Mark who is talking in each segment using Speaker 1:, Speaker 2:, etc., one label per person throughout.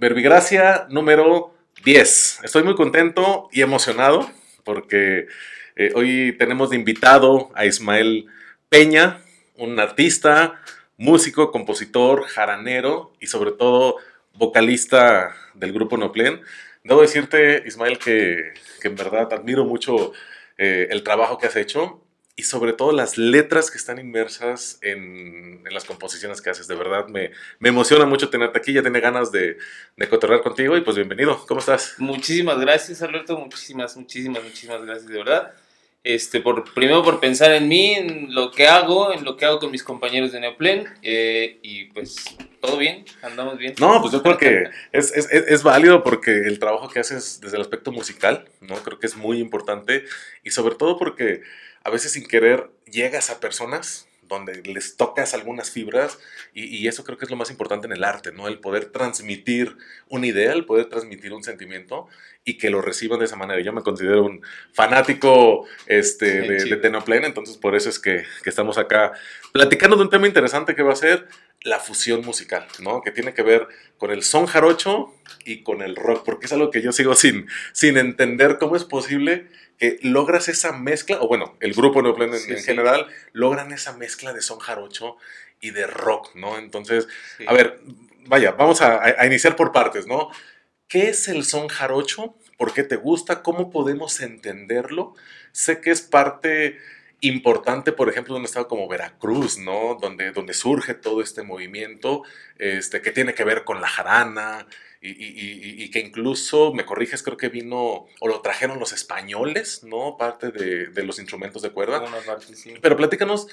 Speaker 1: Verbigracia número 10. Estoy muy contento y emocionado porque eh, hoy tenemos de invitado a Ismael Peña, un artista, músico, compositor, jaranero y sobre todo vocalista del grupo Noplen. Debo decirte, Ismael, que, en verdad admiro mucho eh, el trabajo que has hecho y sobre todo las letras que están inmersas en, las composiciones que haces. De verdad, me, me, emociona mucho tenerte aquí. Ya tiene ganas de, de cotorrear contigo y pues bienvenido. ¿Cómo estás?
Speaker 2: Muchísimas gracias, Alberto. Muchísimas, muchísimas, muchísimas gracias, de verdad. Este, por, primero por pensar en mí, en lo que hago, en lo que hago con mis compañeros de Neoplen. Eh, y pues todo bien, andamos bien.
Speaker 1: No, pues yo creo que es, es, es, válido porque el trabajo que haces desde el aspecto musical, ¿no? Creo que es muy importante y sobre todo porque a veces sin querer llegas a personas donde les tocas algunas fibras y, eso creo que es lo más importante en el arte, ¿no? El poder transmitir una idea, el poder transmitir un sentimiento y que lo reciban de esa manera. Yo me considero un fanático este, de, de Tenoplen, entonces por eso es que, que, estamos acá platicando de un tema interesante que va a ser la fusión musical, ¿no? Que tiene que ver con el son jarocho y con el rock, porque es algo que yo sigo sin, sin entender cómo es posible que logras esa mezcla, o bueno, el grupo Neoplen en, en general, logran esa mezcla de son jarocho y de rock, ¿no? Entonces, a ver, vaya, vamos a, iniciar por partes, ¿no? ¿Qué es el son jarocho? ¿Por qué te gusta? ¿Cómo podemos entenderlo? Sé que es parte importante, por ejemplo, de un estado como Veracruz, ¿no? Donde, donde surge todo este movimiento, este, que tiene que ver con la jarana, y, que incluso, me corriges, creo que vino o lo trajeron los españoles, ¿no? Parte de, los instrumentos de cuerda. Pero platícanos,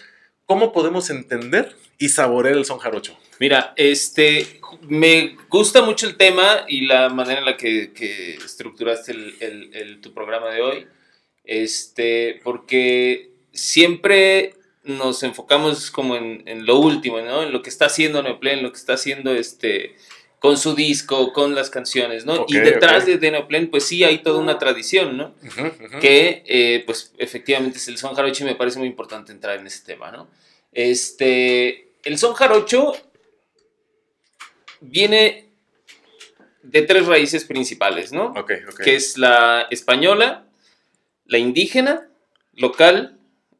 Speaker 1: ¿cómo podemos entender y saborear el son jarocho?
Speaker 2: Mira, este, me gusta mucho el tema y la manera en la que, estructuraste el, tu programa de hoy, este, porque siempre nos enfocamos como en, lo último, ¿no? En lo que está haciendo Neoplen, en lo que está haciendo este con su disco, con las canciones, ¿no? y detrás de Denoplen, pues sí hay toda una tradición, ¿no? Que, eh, pues efectivamente es el son jarocho y me parece muy importante entrar en ese tema, ¿no? Este, el son jarocho viene de tres raíces principales, ¿no? Que es la española, la indígena, local,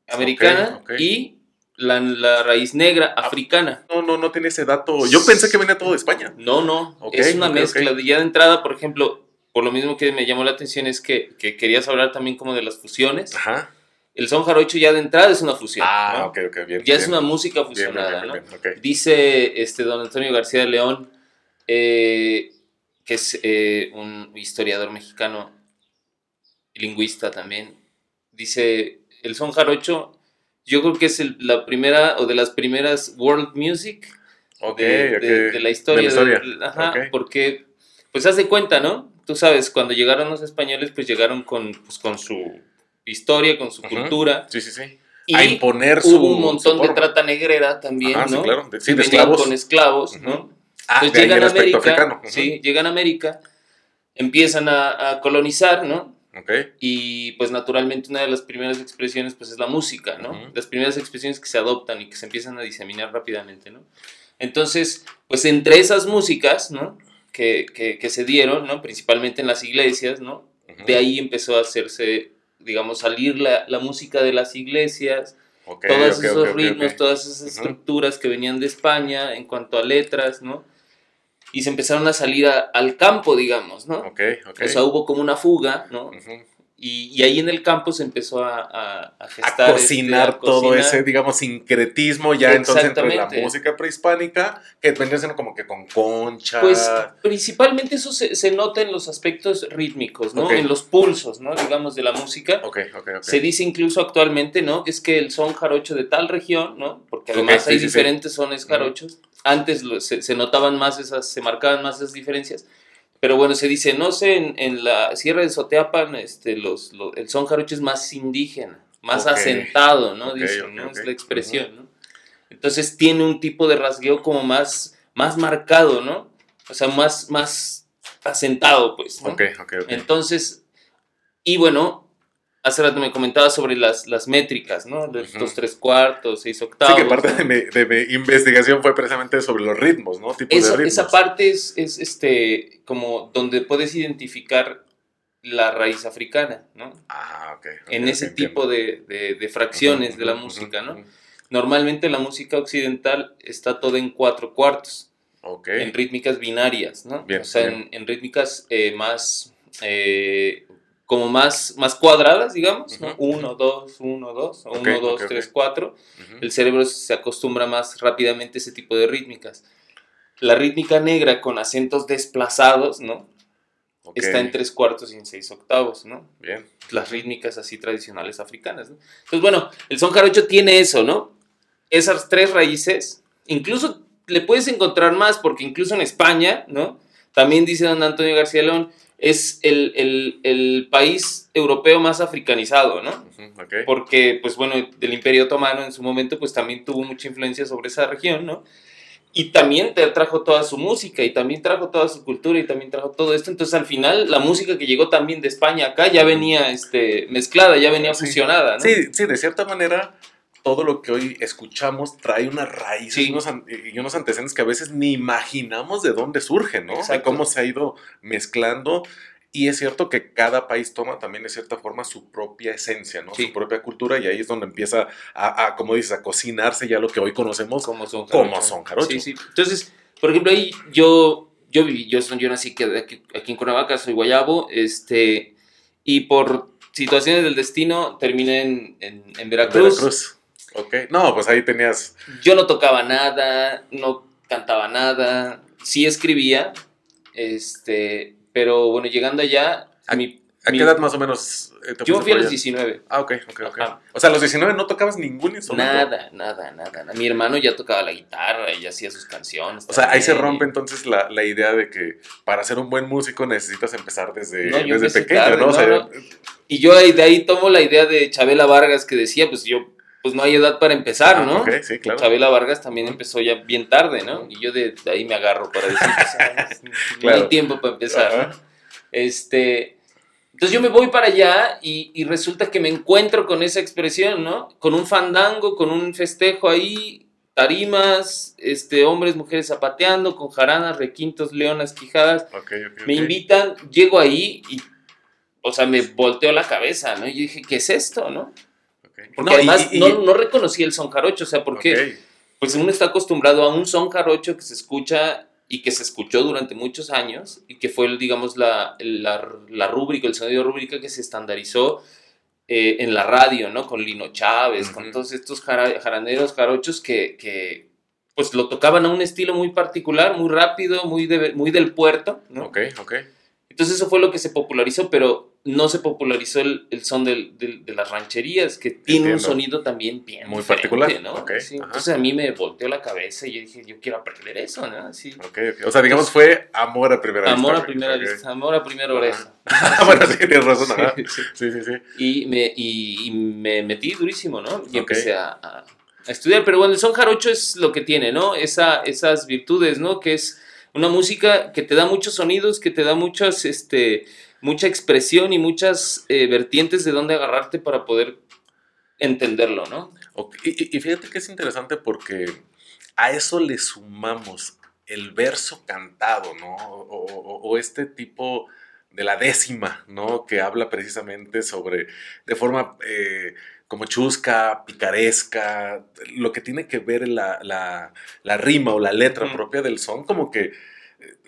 Speaker 2: americana y la, raíz negra ah, africana.
Speaker 1: No, no, no tiene ese dato. Yo pensé que venía todo de España.
Speaker 2: No, no. es una mezcla. Ya de entrada, por ejemplo, por lo mismo que me llamó la atención es que, querías hablar también como de las fusiones. Ajá. El son jarocho ya de entrada es una fusión.
Speaker 1: Ah, ok, ok, bien.
Speaker 2: Ya es una música fusionada, ¿no? Dice este don Antonio García de León, eh, que es eh, un historiador mexicano, lingüista también. Dice, el son jarocho yo creo que es la primera o de las primeras world music de, la historia. ajá, Porque, pues haz de cuenta, ¿no? Tú sabes, cuando llegaron los españoles, pues llegaron con, pues, con su historia, con su cultura.
Speaker 1: Sí, sí, sí.
Speaker 2: Y a imponer su. Hubo un montón de trata negrera también, ¿no? Sí,
Speaker 1: claro. sí, de esclavos.
Speaker 2: con esclavos, ¿no? Ah, Entonces llegan a América. Sí, llegan a América, empiezan a, a colonizar, ¿no? Y pues naturalmente una de las primeras expresiones pues es la música, ¿no? Las primeras expresiones que se adoptan y que se empiezan a diseminar rápidamente, ¿no? Entonces, pues entre esas músicas, ¿no? Que, que, se dieron, ¿no? Principalmente en las iglesias, ¿no? De ahí empezó a hacerse, digamos, salir la, la música de las iglesias, todos esos ritmos, todas esas estructuras que venían de España en cuanto a letras, ¿no? Y se empezaron a salir al campo, digamos, ¿no?
Speaker 1: Ok, ok.
Speaker 2: O sea, hubo como una fuga, ¿no? Y, ahí en el campo se empezó a, a,
Speaker 1: a gestar. A cocinar este, todo ese, digamos, sincretismo ya entonces entre la música prehispánica, que vendría siendo como que con concha.
Speaker 2: Pues principalmente eso se, se nota en los aspectos rítmicos, ¿no? En los pulsos, ¿no? Digamos, de la música.
Speaker 1: Ok, ok, ok.
Speaker 2: Se dice incluso actualmente, ¿no? Es que el son jarocho de tal región, ¿no? Porque además hay diferentes sones jarochos. Antes se, se notaban más esas, se marcaban más esas diferencias pero bueno, se dice, no sé, en, la Sierra de Soteapan este, los, el son jarocho es más indígena, más asentado, ¿no? Dicen, ¿no? Es la expresión, ¿no? Entonces tiene un tipo de rasgueo como más, más marcado, ¿no? O sea, más, más asentado, pues. ¿no?
Speaker 1: Ok, ok,
Speaker 2: Entonces, y bueno, hace rato me comentaba sobre las, las métricas, ¿no? De dos, tres cuartos, seis octavos.
Speaker 1: Sí, que parte de, mi, de, mi, investigación fue precisamente sobre los ritmos, ¿no?
Speaker 2: Esa parte es, es, este, como donde puedes identificar la raíz africana, ¿no?
Speaker 1: Ah, ok.
Speaker 2: en ese tipo de, de, fracciones de la música, ¿no? Normalmente la música occidental está toda en cuatro cuartos.
Speaker 1: Ok.
Speaker 2: En rítmicas binarias, ¿no? o sea, en, en, rítmicas eh, más eh, como más, más cuadradas, digamos, ¿no? 1, 2, 1, 2, 1, 2, 3, 4. El cerebro se acostumbra más rápidamente a ese tipo de rítmicas. La rítmica negra con acentos desplazados, ¿no? Está en tres cuartos y en seis octavos, ¿no?
Speaker 1: Bien.
Speaker 2: Las rítmicas así tradicionales africanas, ¿no? Entonces, bueno, el son jarocho tiene eso, ¿no? Esas tres raíces, incluso le puedes encontrar más, porque incluso en España, ¿no? También dice don Antonio García León, es el, el, el, país europeo más africanizado, ¿no? Porque, pues bueno, del Imperio Otomano en su momento, pues también tuvo mucha influencia sobre esa región, ¿no? Y también te trajo toda su música, y también trajo toda su cultura, y también trajo todo esto. Entonces, al final, la música que llegó también de España acá ya venía este, mezclada, ya venía fusionada, ¿no?
Speaker 1: Sí, sí, de cierta manera, todo lo que hoy escuchamos trae una raíz y unos antecedentes que a veces ni imaginamos de dónde surgen, ¿no? De cómo se ha ido mezclando. Y es cierto que cada país toma también de cierta forma su propia esencia, ¿no? Su propia cultura y ahí es donde empieza a, como dices, a cocinarse ya lo que hoy conocemos
Speaker 2: como son
Speaker 1: jarochos.
Speaker 2: Sí, sí. Entonces, por ejemplo, ahí yo, yo viví, yo, yo nací aquí, aquí en Cuernavaca, soy guayabo, este, y por situaciones del destino terminé en, en Veracruz. Veracruz
Speaker 1: Ok, no, pues ahí tenías...
Speaker 2: Yo no tocaba nada, no cantaba nada, sí escribía, este, pero bueno, llegando allá...
Speaker 1: ¿A, mi, ¿a qué edad más o menos?
Speaker 2: Eh, yo fui a los 19.
Speaker 1: Ah, ok, ok, ok. O sea, a los 19 no tocabas ningún instrumento.
Speaker 2: Nada, nada, nada, Mi hermano ya tocaba la guitarra y hacía sus canciones.
Speaker 1: O sea, ahí se rompe entonces la, la, idea de que para ser un buen músico necesitas empezar desde, desde pequeño, ¿no? O sea,
Speaker 2: y yo de ahí tomo la idea de Chabela Vargas que decía, pues yo pues no hay edad para empezar, ¿no?
Speaker 1: Ok, sí, claro.
Speaker 2: Chabela Vargas también empezó ya bien tarde, ¿no? Y yo de, ahí me agarro para decir, pues, no hay tiempo para empezar, ¿no? Este, entonces yo me voy para allá y, y, resulta que me encuentro con esa expresión, ¿no? Con un fandango, con un festejo ahí, tarimas, este, hombres, mujeres zapateando, con jaranas, requintos, leonas, quijadas. me invitan, llego ahí y, o sea, me volteó la cabeza, ¿no? Y yo dije, ¿qué es esto, no? Porque además no, no, reconocí el son jarocho, o sea, porque pues uno está acostumbrado a un son jarocho que se escucha y que se escuchó durante muchos años y que fue, digamos, la, la, la rúbrica, el sonido rúbrica que se estandarizó eh, en la radio, ¿no? Con Lino Chávez, con todos estos jaraneros jarochos que, que, pues lo tocaban a un estilo muy particular, muy rápido, muy, muy del puerto, ¿no?
Speaker 1: Ok, ok.
Speaker 2: Entonces eso fue lo que se popularizó, pero no se popularizó el, el son de las rancherías, que tiene un sonido también bien
Speaker 1: Muy particular,
Speaker 2: ¿no? entonces a mí me volteó la cabeza y yo dije, yo quiero aprender eso, ¿no? Sí.
Speaker 1: O sea, digamos, fue amor a primera
Speaker 2: vista. Amor a primera vista, amor a primera oreja.
Speaker 1: bueno, sí, tienes razón, sí, sí, sí,
Speaker 2: Y me, y, me metí durísimo, ¿no? Y empecé a, a, estudiar, pero bueno, el son jarocho es lo que tiene, ¿no? Esa, esas virtudes, ¿no? Que es una música que te da muchos sonidos, que te da muchas, este, mucha expresión y muchas eh, vertientes de dónde agarrarte para poder entenderlo, ¿no?
Speaker 1: Y, fíjate que es interesante porque a eso le sumamos el verso cantado, ¿no? O, este tipo de la décima, ¿no? Que habla precisamente sobre, de forma eh, como chusca, picaresca, lo que tiene que ver la, la, rima o la letra propia del son, como que eh,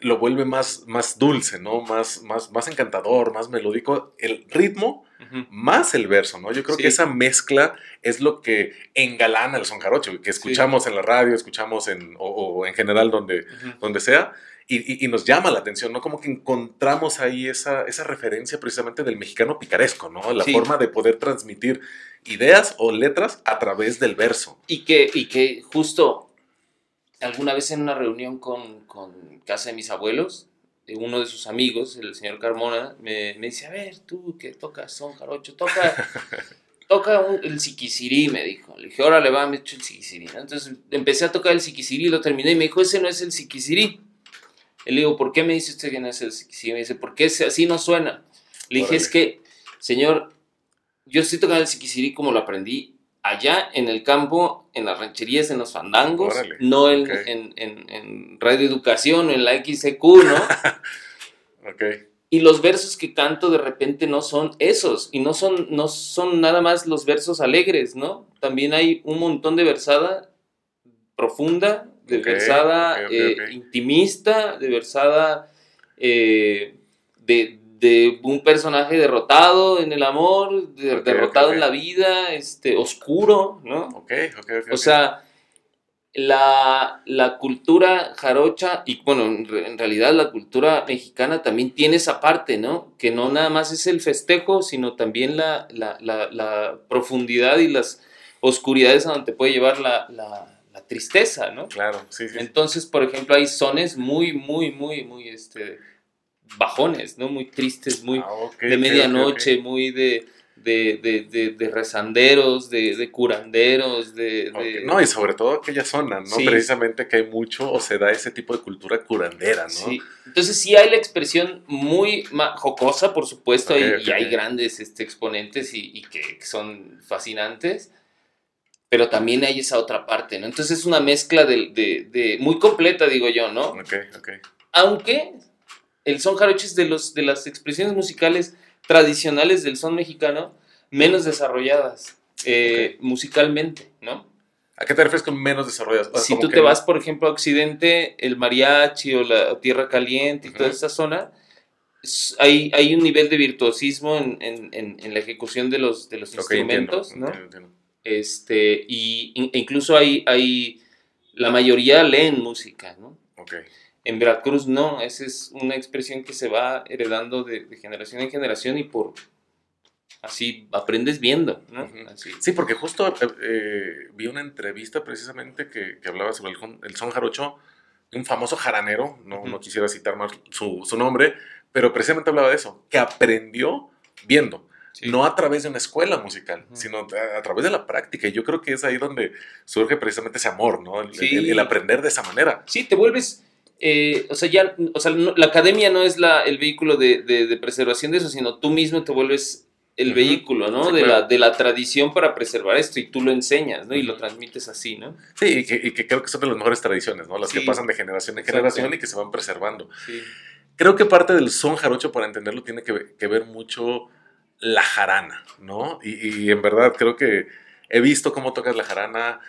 Speaker 1: lo vuelve más, más dulce, ¿no? Más, más, más encantador, más melódico. El ritmo más el verso, ¿no? Yo creo que esa mezcla es lo que engalana el son jarocho, que escuchamos en la radio, escuchamos en, o, en general donde, donde sea, y, nos llama la atención, ¿no? Como que encontramos ahí esa, esa referencia precisamente del mexicano picaresco, ¿no? La forma de poder transmitir ideas o letras a través del verso.
Speaker 2: Y que, y que justo alguna vez en una reunión con, con casa de mis abuelos, uno de sus amigos, el señor Carmona, me, me dice, a ver, tú que tocas son jarocho, toca... toca el siquisirí, me dijo. Le dije, órale, va, me echo el siquisirí. Entonces empecé a tocar el siquisirí, lo terminé y me dijo, ese no es el siquisirí le digo, ¿por qué me dice usted que no es el Me dice, porque así no suena. Le dije, es que, señor, yo estoy tocando el Siquisirí como lo aprendí allá en el campo, en las rancherías, en los fandangos, no en, en, en, en, Radio Educación en la XQ, ¿no? ok. Y los versos que canto de repente no son esos, y no son, no son nada más los versos alegres, ¿no? También hay un montón de versada profunda, de versada eh, intimista, de versada eh, de, de, un personaje derrotado en el amor, derrotado en la vida, este, oscuro, ¿no? Ok, ok, ok. O sea, la, la, cultura jarocha y bueno, en, realidad la cultura mexicana también tiene esa parte, ¿no? Que no nada más es el festejo, sino también la, la, la profundidad y las oscuridades a donde te puede llevar la, tristeza, ¿no? Claro, sí, sí. Entonces, por ejemplo, hay sones muy, muy, muy, muy, este, bajones, ¿no? Muy tristes, muy ah, de medianoche, muy de de, de, de, rezanderos, de, curanderos, de,
Speaker 1: No, y sobre todo aquella zona, ¿no? Precisamente que hay mucho o se da ese tipo de cultura curandera, ¿no?
Speaker 2: Sí. Entonces sí hay la expresión muy jocosa, por supuesto, y, hay grandes este, exponentes y, que, son fascinantes, pero también hay esa otra parte, ¿no? Entonces es una mezcla de, muy completa, digo yo, ¿no? Ok, ok. Aunque el son jarocho es de, los, de las expresiones musicales tradicionales del son mexicano menos desarrolladas eh, musicalmente, ¿no?
Speaker 1: ¿A qué te refieres con menos desarrolladas?
Speaker 2: si tú te vas, por ejemplo, a Occidente, el mariachi o la Tierra Caliente y toda esa zona, hay, hay un nivel de virtuosismo en, en, la ejecución de los, de los instrumentos, ¿no? Este, y incluso hay, hay, la mayoría leen música, ¿no? Okay. En Veracruz no, esa es una expresión que se va heredando de, generación en generación y por así aprendes viendo, ¿no?
Speaker 1: Sí, porque justo eh, eh, vi una entrevista precisamente que, hablaba sobre el, son jarocho, un famoso jaranero, no, no quisiera citar más su, nombre, pero precisamente hablaba de eso, que aprendió viendo. No a través de una escuela musical, sino a, través de la práctica. Y yo creo que es ahí donde surge precisamente ese amor, ¿no? el aprender de esa manera.
Speaker 2: Sí, te vuelves, eh, o sea, ya, o sea, la academia no es la, el vehículo de, de, preservación de eso, sino tú mismo te vuelves el vehículo, ¿no? de, la, de la tradición para preservar esto y tú lo enseñas, ¿no? Y lo transmites así, ¿no?
Speaker 1: Sí, y que, y que, creo que son de las mejores tradiciones, ¿no? Las que pasan de generación en generación y que se van preservando. Sí. Creo que parte del son jarocho, para entenderlo, tiene que, que ver mucho la jarana, ¿no? Y, y en verdad creo que he visto cómo tocas la jarana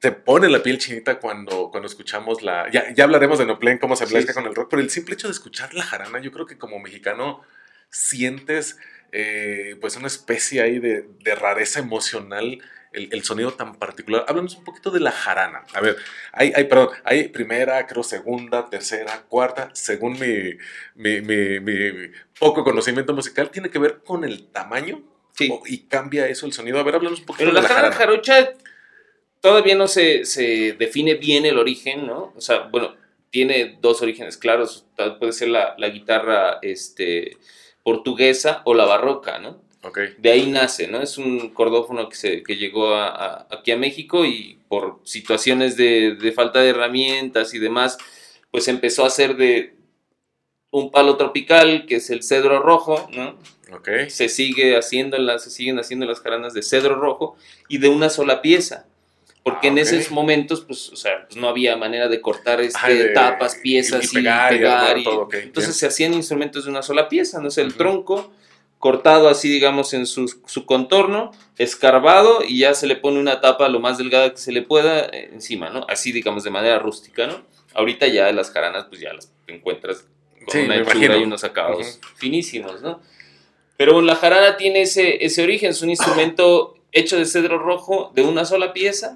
Speaker 1: te pone la piel chinita cuando, cuando escuchamos la... Ya, ya hablaremos de Noplen, cómo se mezcla con el rock, pero el simple hecho de escuchar la jarana, yo creo que como mexicano sientes eh, pues una especie ahí de, de rareza emocional, el, el, sonido tan particular. Hablamos un poquito de la jarana. A ver, hay, hay, perdón, hay primera, creo segunda, tercera, cuarta, según mi, mi, mi, mi poco conocimiento musical, tiene que ver con el tamaño Sí. y cambia eso el sonido. A ver, hablamos un poquito
Speaker 2: de la, la jarana. jarocha todavía no se, se, define bien el origen, ¿no? O sea, bueno, tiene dos orígenes claros. Puede ser la, la guitarra este, portuguesa o la barroca, ¿no? Okay. De ahí nace, ¿no? Es un cordófono que, se, que llegó a, aquí a México y por situaciones de, de, falta de herramientas y demás, pues empezó a hacer de un palo tropical, que es el cedro rojo, ¿no? Okay. Se sigue haciendo las, se siguen haciendo las jaranas de cedro rojo y de una sola pieza porque en esos momentos, pues, o sea, pues no había manera de cortar este, tapas, piezas y, pegar. Y, entonces se hacían instrumentos de una sola pieza, no sé, el tronco cortado así, digamos, en su, su, contorno, escarbado y ya se le pone una tapa lo más delgada que se le pueda eh, encima, ¿no? Así, digamos, de manera rústica, ¿no? Ahorita ya las jaranas, pues ya las encuentras con una hechura y unos acabados finísimos, ¿no? Pero la jarana tiene ese, ese origen, es un instrumento hecho de cedro rojo de una sola pieza.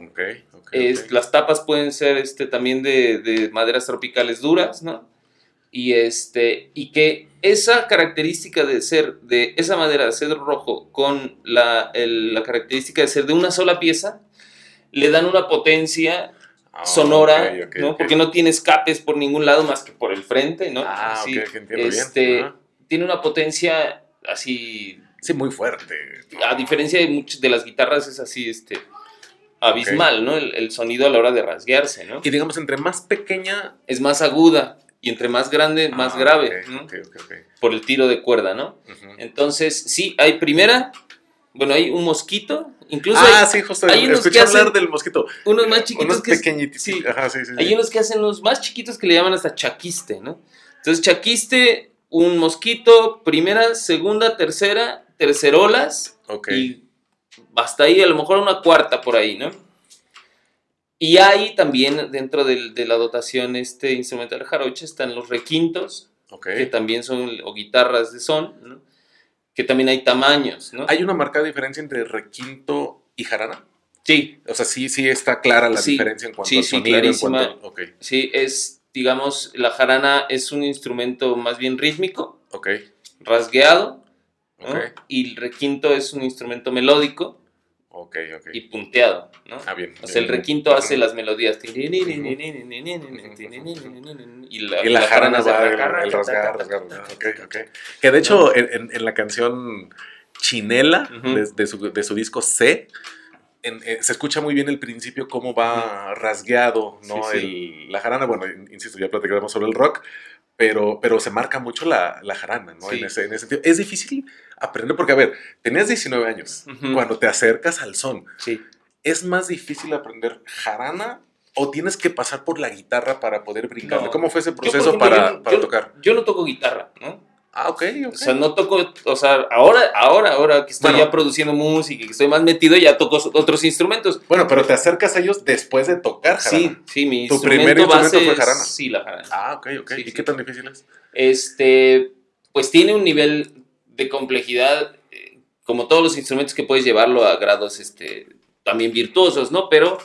Speaker 2: Las tapas pueden ser este, también de, maderas tropicales duras, ¿no? Y, este, y que esa característica de ser de esa madera de cedro rojo con la, característica de ser de una sola pieza, le dan una potencia ah, sonora, ¿no? Porque no tiene escapes por ningún lado más que por el frente, ¿no? Ah, este, Tiene una potencia así
Speaker 1: Sí, muy fuerte.
Speaker 2: A diferencia de muchas de las guitarras es así, este, abismal, ¿no? El, sonido a la hora de rasguearse, ¿no?
Speaker 1: Y digamos, entre más pequeña...
Speaker 2: Es más aguda y entre más grande, más grave, ¿no? Por el tiro de cuerda, ¿no? Entonces, sí, hay primera, Bueno, hay un mosquito, incluso.
Speaker 1: Ah, sí, justo. Hay unos escuché hablar del mosquito.
Speaker 2: Unos más chiquitos.
Speaker 1: Unos pequeñitos. Sí, Ajá, sí, sí,
Speaker 2: Hay unos que hacen los más chiquitos que le llaman hasta chaquiste, ¿no? Entonces, chaquiste, un mosquito, primera, segunda, tercera, tercerolas. Ok. Y hasta ahí, a lo mejor una cuarta por ahí, ¿no? Y hay también dentro de la dotación este instrumental jaroche están los requintos, que también son, o guitarras de son, ¿no? que también hay tamaños, ¿no?
Speaker 1: ¿Hay una marcada diferencia entre requinto y jarana?
Speaker 2: Sí.
Speaker 1: O sea, sí, sí está clara la diferencia en cuanto a sonido. Sí,
Speaker 2: cuanto, Sí, es, digamos, la jarana es un instrumento más bien rítmico,
Speaker 1: ok
Speaker 2: rasgueado, y el requinto es un instrumento melódico, y punteado, ¿no?
Speaker 1: Ah, bien.
Speaker 2: O sea, el requinto hace las melodías. Y
Speaker 1: la, y la, jarana va el rasgar, rasgar. Que de hecho, en, en la canción Chinela, de, su, de, su, disco C, eh, se escucha muy bien el principio, cómo va rasgueado, ¿no? El, la jarana, bueno, insisto, ya platicaremos sobre el rock, pero, pero se marca mucho la, la jarana, ¿no? En, ese, en, ese, sentido. Es difícil aprender porque, a ver, tenías 19 años, cuando te acercas al son,
Speaker 2: sí.
Speaker 1: ¿es más difícil aprender jarana o tienes que pasar por la guitarra para poder brincar? ¿Cómo fue ese proceso para, para tocar?
Speaker 2: Yo no toco guitarra, ¿no?
Speaker 1: Ah, ok, ok.
Speaker 2: O sea, no toco, o sea, ahora, ahora, ahora que estoy ya produciendo música y que estoy más metido, ya toco otros instrumentos.
Speaker 1: Bueno, pero te acercas a ellos después de tocar
Speaker 2: jarana. Sí, sí, mi
Speaker 1: ¿Tu primer instrumento fue jarana?
Speaker 2: Sí, la jarana.
Speaker 1: Ah, ok, ok. ¿Y qué tan difícil es?
Speaker 2: Este, pues tiene un nivel de complejidad, eh, como todos los instrumentos que puedes llevarlo a grados, este, también virtuosos, ¿no? Pero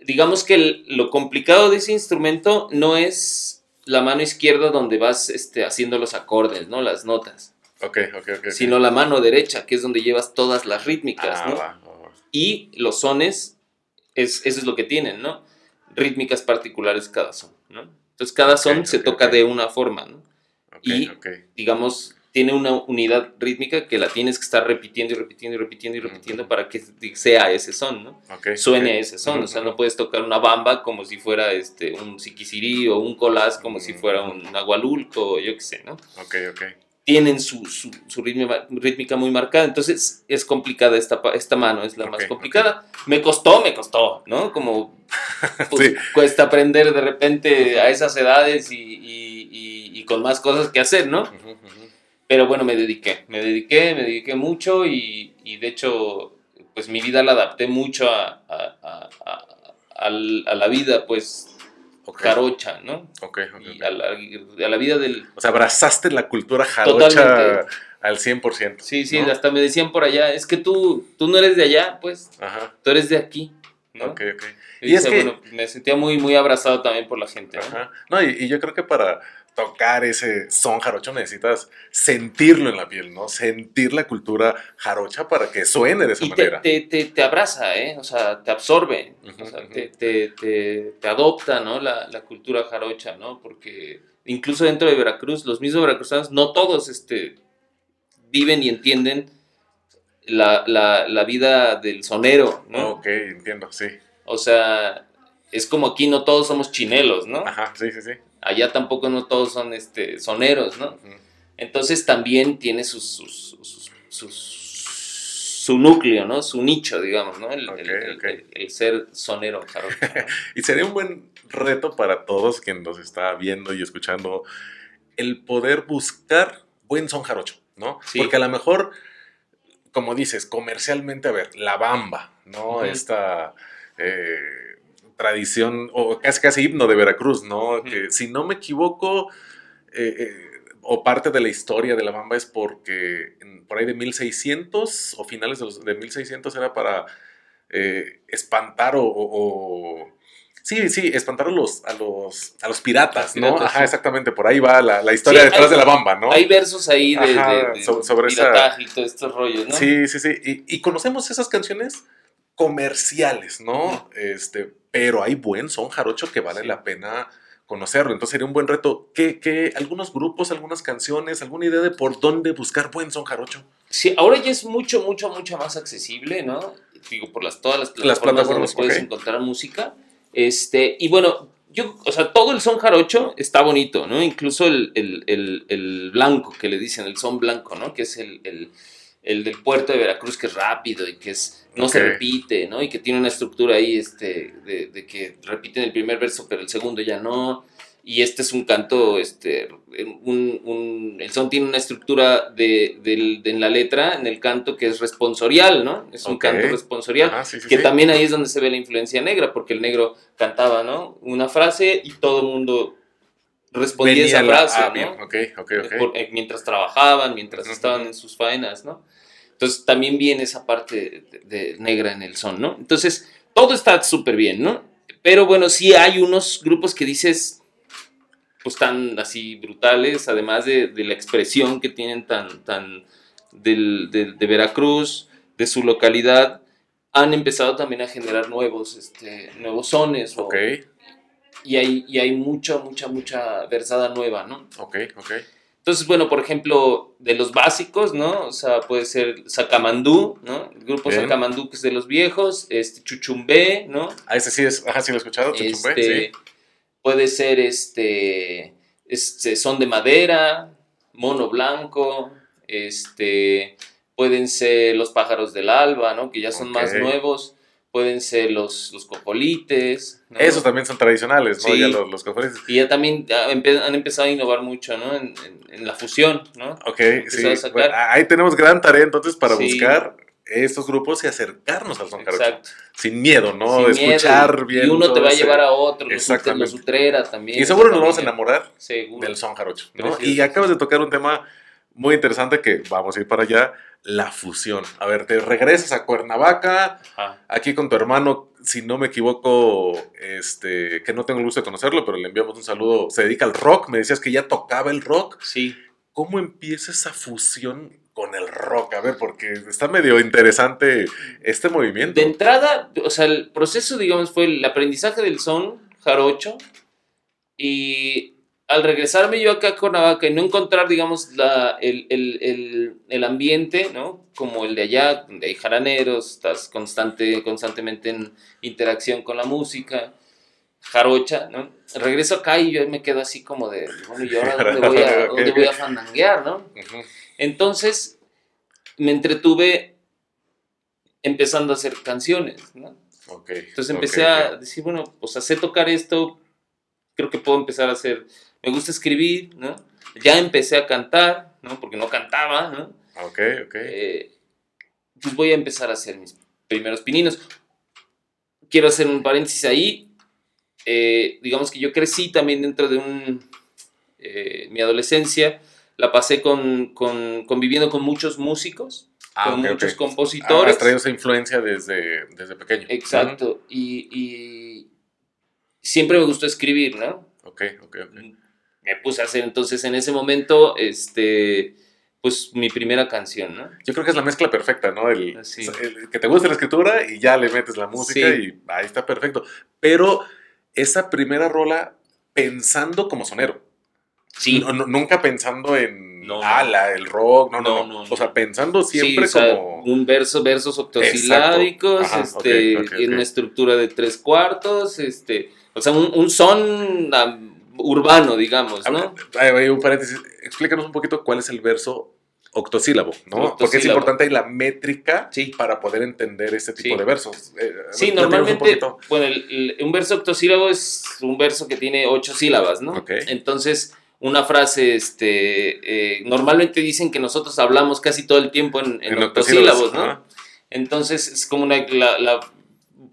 Speaker 2: digamos que lo complicado de ese instrumento no es la mano izquierda donde vas este, haciendo los acordes, ¿no? Las notas.
Speaker 1: Ok, ok, ok.
Speaker 2: Sino la mano derecha, que es donde llevas todas las rítmicas, ah, ¿no? Y los sones, es, eso es lo que tienen, ¿no? Rítmicas particulares cada son, ¿no? Entonces cada son se toca de una forma, ¿no? y, digamos, tiene una unidad rítmica que la tienes que estar repitiendo y repitiendo y repitiendo y repitiendo para que sea ese son, ¿no? Suene ese son, o sea, no puedes tocar una bamba como si fuera este, un siquisirí o un colás como si fuera un agualulco, o yo qué sé, ¿no?
Speaker 1: Ok, ok.
Speaker 2: Tienen su, su, su rítmica muy marcada, entonces es complicada esta, esta mano, es la más complicada. Me costó, me costó, ¿no? Como pues, cuesta aprender de repente a esas edades y, y, y, con más cosas que hacer, ¿no? Pero bueno, me dediqué, me dediqué, me dediqué mucho y, y de hecho, pues mi vida la adapté mucho a, a, a, a la vida, pues, jarocha, ¿no?
Speaker 1: Ok,
Speaker 2: Y a la, vida del...
Speaker 1: O sea, abrazaste la cultura jarocha al 100%.
Speaker 2: Sí, sí, hasta me decían por allá, es que tú, tú no eres de allá, pues, Ajá. tú eres de aquí. ¿no?
Speaker 1: Ok, ok.
Speaker 2: Y, es que... bueno, me sentía muy, muy abrazado también por la gente.
Speaker 1: Ajá. No, y, y yo creo que para tocar ese son jarocho necesitas sentirlo en la piel, ¿no? Sentir la cultura jarocha para que suene de esa manera.
Speaker 2: Te, te, te, abraza, ¿eh? O sea, te absorbe, o sea, te, adopta, ¿no? La, la, cultura jarocha, ¿no? Porque incluso dentro de Veracruz, los mismos veracruzanos, no todos este, viven y entienden la, la, la vida del sonero, ¿no?
Speaker 1: Ok, entiendo, sí.
Speaker 2: O sea, es como aquí no todos somos chinelos, ¿no?
Speaker 1: Ajá, sí, sí, sí
Speaker 2: allá tampoco no todos son este, soneros, ¿no? Entonces también tiene sus, su núcleo, ¿no? Su nicho, digamos, ¿no? El, ser sonero.
Speaker 1: y sería un buen reto para todos quien nos está viendo y escuchando el poder buscar buen son jarocho, ¿no? Porque a lo mejor, como dices, comercialmente, a ver, la bamba, ¿no? Esta... Eh, tradición, o casi casi himno de Veracruz, ¿no? Que si no me equivoco, eh, eh, o parte de la historia de la bamba es porque por ahí de 1600 o finales de, los, de 1600 era para eh, espantar o, Sí, sí, espantar a los, a los, a los piratas, ¿no? Ajá, exactamente, por ahí va la, historia detrás de la bamba, ¿no?
Speaker 2: Hay versos ahí de,
Speaker 1: sobre, pirataje
Speaker 2: y todos estos rollos, ¿no?
Speaker 1: Sí, sí, sí, y, y conocemos esas canciones comerciales, ¿no? Este, pero hay buen son jarocho que vale la pena conocerlo. Entonces sería un buen reto. ¿Qué, qué, algunos grupos, algunas canciones, alguna idea de por dónde buscar buen son jarocho?
Speaker 2: Sí, ahora ya es mucho, mucho, mucho más accesible, ¿no? Digo, por las, todas las plataformas, donde puedes encontrar música. Este, y bueno, yo, o sea, todo el son jarocho está bonito, ¿no? Incluso el, el, el, el blanco que le dicen, el son blanco, ¿no? Que es el el del puerto de Veracruz que es rápido y que es no se repite, ¿no? Y que tiene una estructura ahí este, de, de, que repiten el primer verso, pero el segundo ya no. Y este es un canto, este, un, un, el son tiene una estructura de, en la letra, en el canto, que es responsorial, ¿no? Es un canto responsorial, que también ahí es donde se ve la influencia negra, porque el negro cantaba, ¿no? Una frase y todo el mundo respondía esa frase, ah, ¿no?
Speaker 1: Okay, okay,
Speaker 2: eh, mientras trabajaban, mientras estaban en sus faenas, ¿no? Entonces también viene esa parte de, negra en el son, ¿no? Entonces todo está súper bien, ¿no? Pero bueno, sí hay unos grupos que dices, pues tan así brutales, además de, la expresión que tienen tan, tan del, de Veracruz, de su localidad, han empezado también a generar nuevos, este, nuevos sones.
Speaker 1: Ok.
Speaker 2: y hay, y hay mucha, mucha, mucha versada nueva, ¿no?
Speaker 1: Ok, ok.
Speaker 2: Entonces, bueno, por ejemplo, de los básicos, ¿no? O sea, puede ser Sacamandú, ¿no? El grupo Sacamandú, que es de los viejos, este, Chuchumbé, ¿no?
Speaker 1: Ah, ese sí es, ajá, sí lo he escuchado, Chuchumbé, este, sí.
Speaker 2: Puede ser, este, este, Son de Madera, Mono Blanco, este, pueden ser Los Pájaros del Alba, ¿no? Que ya son más nuevos pueden ser los, los copolites.
Speaker 1: Esos también son tradicionales, ¿no? Ya los, los copolites.
Speaker 2: Y ya también han empezado a innovar mucho, ¿no? En, en, la fusión, ¿no?
Speaker 1: Ok, sí. ahí tenemos gran tarea entonces para buscar estos grupos y acercarnos al son jarocho. Sin miedo, ¿no? Sin Escuchar bien.
Speaker 2: Y uno te va a llevar a otro, los, utrera también.
Speaker 1: Y seguro nos vamos a enamorar del son jarocho, ¿no? Y acabas de tocar un tema muy interesante que vamos a ir para allá la fusión. A ver, te regresas a Cuernavaca, aquí con tu hermano, si no me equivoco, este, que no tengo el gusto de conocerlo, pero le enviamos un saludo, se dedica al rock, me decías que ya tocaba el rock.
Speaker 2: Sí.
Speaker 1: ¿Cómo empieza esa fusión con el rock? A ver, porque está medio interesante este movimiento.
Speaker 2: De entrada, o sea, el proceso, digamos, fue el aprendizaje del son jarocho y al regresarme yo acá a Cuernavaca y no encontrar, digamos, la, el, el, el, ambiente, ¿no? Como el de allá, donde hay jaraneros, estás constante, constantemente en interacción con la música, jarocha, ¿no? Regreso acá y yo me quedo así como de, bueno, ¿y ahora dónde voy a, dónde voy a fandanguear, no? Entonces, me entretuve empezando a hacer canciones, ¿no? Entonces empecé a decir, bueno, pues sé tocar esto, creo que puedo empezar a hacer me gusta escribir, ¿no? Ya empecé a cantar, ¿no? Porque no cantaba, ¿no?
Speaker 1: Ok, ok.
Speaker 2: Eh, pues voy a empezar a hacer mis primeros pininos. Quiero hacer un paréntesis ahí. Eh, digamos que yo crecí también dentro de un... Eh, mi adolescencia la pasé con, con, conviviendo con muchos músicos, ah, con muchos compositores.
Speaker 1: has traído esa influencia desde, desde pequeño.
Speaker 2: Exacto. y, y, siempre me gustó escribir, ¿no?
Speaker 1: Ok, ok, ok.
Speaker 2: Me puse a hacer entonces en ese momento, este, pues mi primera canción, ¿no?
Speaker 1: Yo creo que es la mezcla perfecta, ¿no? El, que te guste la escritura y ya le metes la música y ahí está perfecto. Pero esa primera rola pensando como sonero.
Speaker 2: Sí.
Speaker 1: nunca pensando en no, ala, el rock, no no, no, O sea, pensando siempre como.
Speaker 2: un verso, versos octosilábicos, este, en una estructura de tres cuartos, este. O sea, un, un son urbano, digamos, ¿no?
Speaker 1: Hay un paréntesis. Explícanos un poquito cuál es el verso octosílabo, ¿no? Porque es importante la métrica para poder entender este tipo de versos.
Speaker 2: Eh, sí, normalmente, bueno, un verso octosílabo es un verso que tiene ocho sílabas, ¿no? Entonces, una frase, este, eh, normalmente dicen que nosotros hablamos casi todo el tiempo en, octosílabos, ¿no? Entonces, es como una, la, la,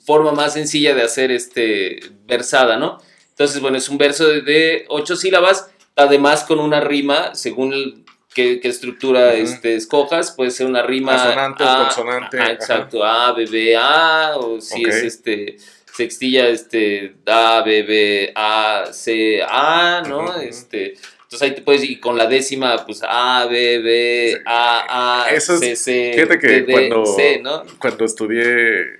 Speaker 2: forma más sencilla de hacer este versada, ¿no? Entonces, bueno, es un verso de, ocho sílabas, además con una rima, según qué, estructura este, escojas, puede ser una rima...
Speaker 1: Consonante o consonante.
Speaker 2: exacto, A, B, B, A, o si es este sextilla, este, A, B, B, A, C, A, ¿no? Este... Entonces ahí te puedes ir con la décima, pues A, B, B, A, A, C, C,
Speaker 1: Fíjate que cuando, C, ¿no? cuando estudié eh,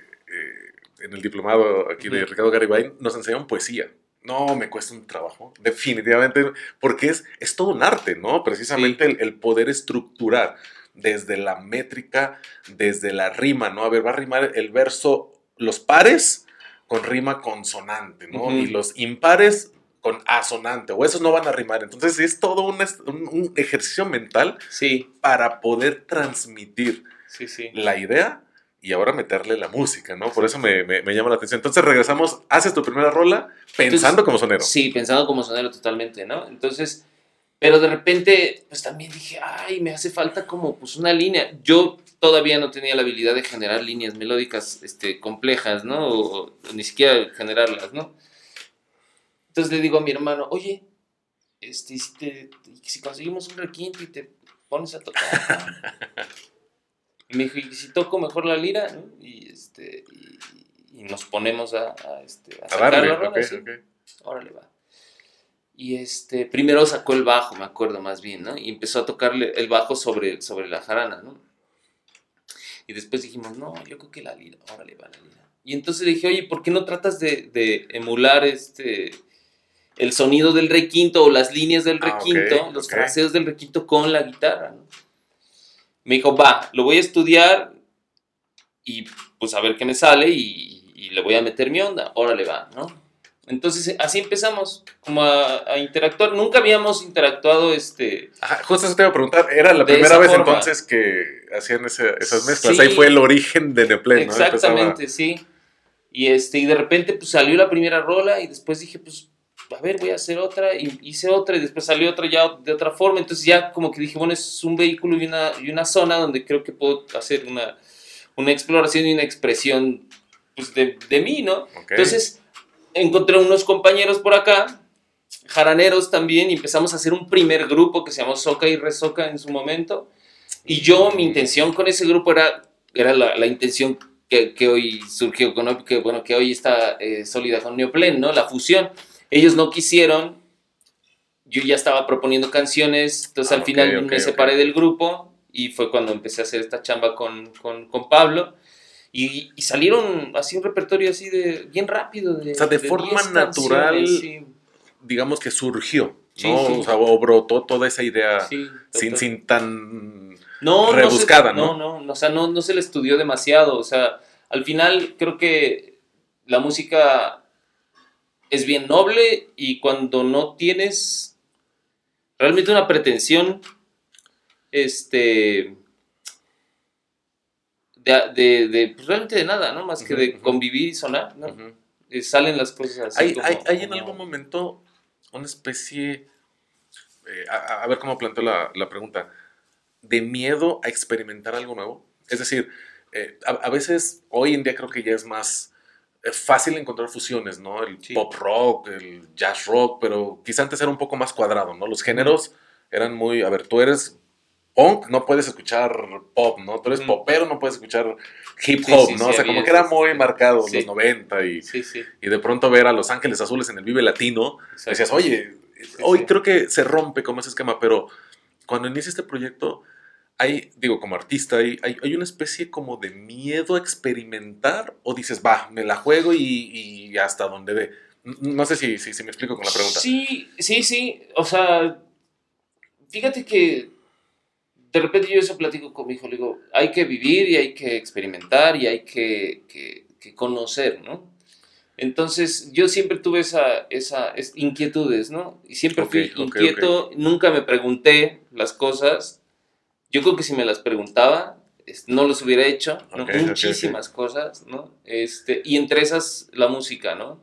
Speaker 1: en el diplomado aquí de Ricardo Garibay, nos enseñaron poesía. No, me cuesta un trabajo, definitivamente, porque es, es todo un arte, ¿no? Precisamente el, poder estructurar desde la métrica, desde la rima, ¿no? A ver, va a rimar el verso, los pares con rima consonante, ¿no? Y los impares con asonante o esos no van a rimar. Entonces es todo un, un, ejercicio mental
Speaker 2: sí.
Speaker 1: para poder transmitir la idea y ahora meterle la música, ¿no? Por eso me, me, llama la atención. Entonces regresamos, haces tu primera rola pensando como sonero.
Speaker 2: Sí, pensando como sonero totalmente, ¿no? Entonces, pero de repente, pues también dije, ay, me hace falta como pues una línea. Yo todavía no tenía la habilidad de generar líneas melódicas este, complejas, ¿no? O, ni siquiera generarlas, ¿no? Entonces le digo a mi hermano, oye, este, si, te, si conseguimos un requinto y te pones a tocar. y me dijo, ¿y si toco mejor la lira? ¿no? Y, este, y, nos ponemos a, a, este, a sacar la ronda, Órale, va. Y este, primero sacó el bajo, me acuerdo más bien, ¿no? Y empezó a tocarle el bajo sobre, sobre la jarana, ¿no? Y después dijimos, no, yo creo que la lira, órale, va la lira. Y entonces le dije, oye, ¿por qué no tratas de, de emular este, el sonido del requinto o las líneas del ah, requinto, los fraseos del requinto con la guitarra? ¿no? Me dijo, va, lo voy a estudiar y pues a ver qué me sale y, y le voy a meter mi onda, órale, va, ¿no? Entonces así empezamos como a, interactuar. Nunca habíamos interactuado este...
Speaker 1: justo eso te iba a preguntar, era la primera vez entonces que hacían esas mezclas. Ahí fue el origen de Neplay,
Speaker 2: ¿no? Exactamente, sí. Y, este, y de repente pues salió la primera rola y después dije pues a ver, voy a hacer otra, y hice otra, y después salió otra ya de otra forma, entonces ya como que dije, bueno, es un vehículo y una, y una zona donde creo que puedo hacer una, una exploración y una expresión pues, de, de mí, ¿no? Entonces, encontré unos compañeros por acá, jaraneros también, y empezamos a hacer un primer grupo que se llamó Soca y Resoca en su momento. Y yo, mi intención con ese grupo era, era la, la intención que, que, hoy surgió con, que, bueno, que hoy está eh, sólida con Neoplen, ¿no? La fusión. Ellos no quisieron, yo ya estaba proponiendo canciones, entonces al ah, final me separé del grupo y fue cuando empecé a hacer esta chamba con, con, con Pablo. Y, salieron así un repertorio así de bien rápido. De,
Speaker 1: o sea, de, forma natural, digamos que surgió, ¿no? o sea, o brotó toda esa idea sin, sin tan no, rebuscada,
Speaker 2: no, ¿no? No, o sea, no, no se le estudió demasiado. O sea, al final creo que la música es bien noble y cuando no tienes realmente una pretensión, este de, de, pues, realmente de nada, ¿no? Más que de convivir y sonar, ¿no? Eh, salen las cosas
Speaker 1: así. ¿Hay, hay, en algún momento una especie, eh, a, ver cómo planteo la, la, pregunta, de miedo a experimentar algo nuevo? Es decir, eh, a, veces hoy en día creo que ya es más fácil encontrar fusiones, ¿no? El pop rock, el jazz rock, pero quizá antes era un poco más cuadrado, ¿no? Los géneros eran muy, a ver, tú eres punk, no puedes escuchar pop, ¿no? Tú eres popero, no puedes escuchar hip hop, ¿no? o sea, como que era muy marcado los 90 y, y de pronto ver a Los Ángeles Azules en el Vive Latino, decías, oye, hoy creo que se rompe como ese esquema, pero cuando inicia este proyecto, hay, digo, como artista, hay, hay, una especie como de miedo a experimentar o dices, va, me la juego y, y hasta donde ve. No sé si, si, si me explico con la pregunta.
Speaker 2: Sí, sí, sí. O sea, fíjate que de repente yo eso platico con mi hijo, le digo, hay que vivir y hay que experimentar y hay que, que, conocer, ¿no? Entonces yo siempre tuve esa, esa inquietudes, ¿no? Y siempre fui inquieto, nunca me pregunté las cosas. Yo creo que si me las preguntaba, no los hubiera hecho, muchísimas cosas, ¿no? Este, y entre esas la música, ¿no?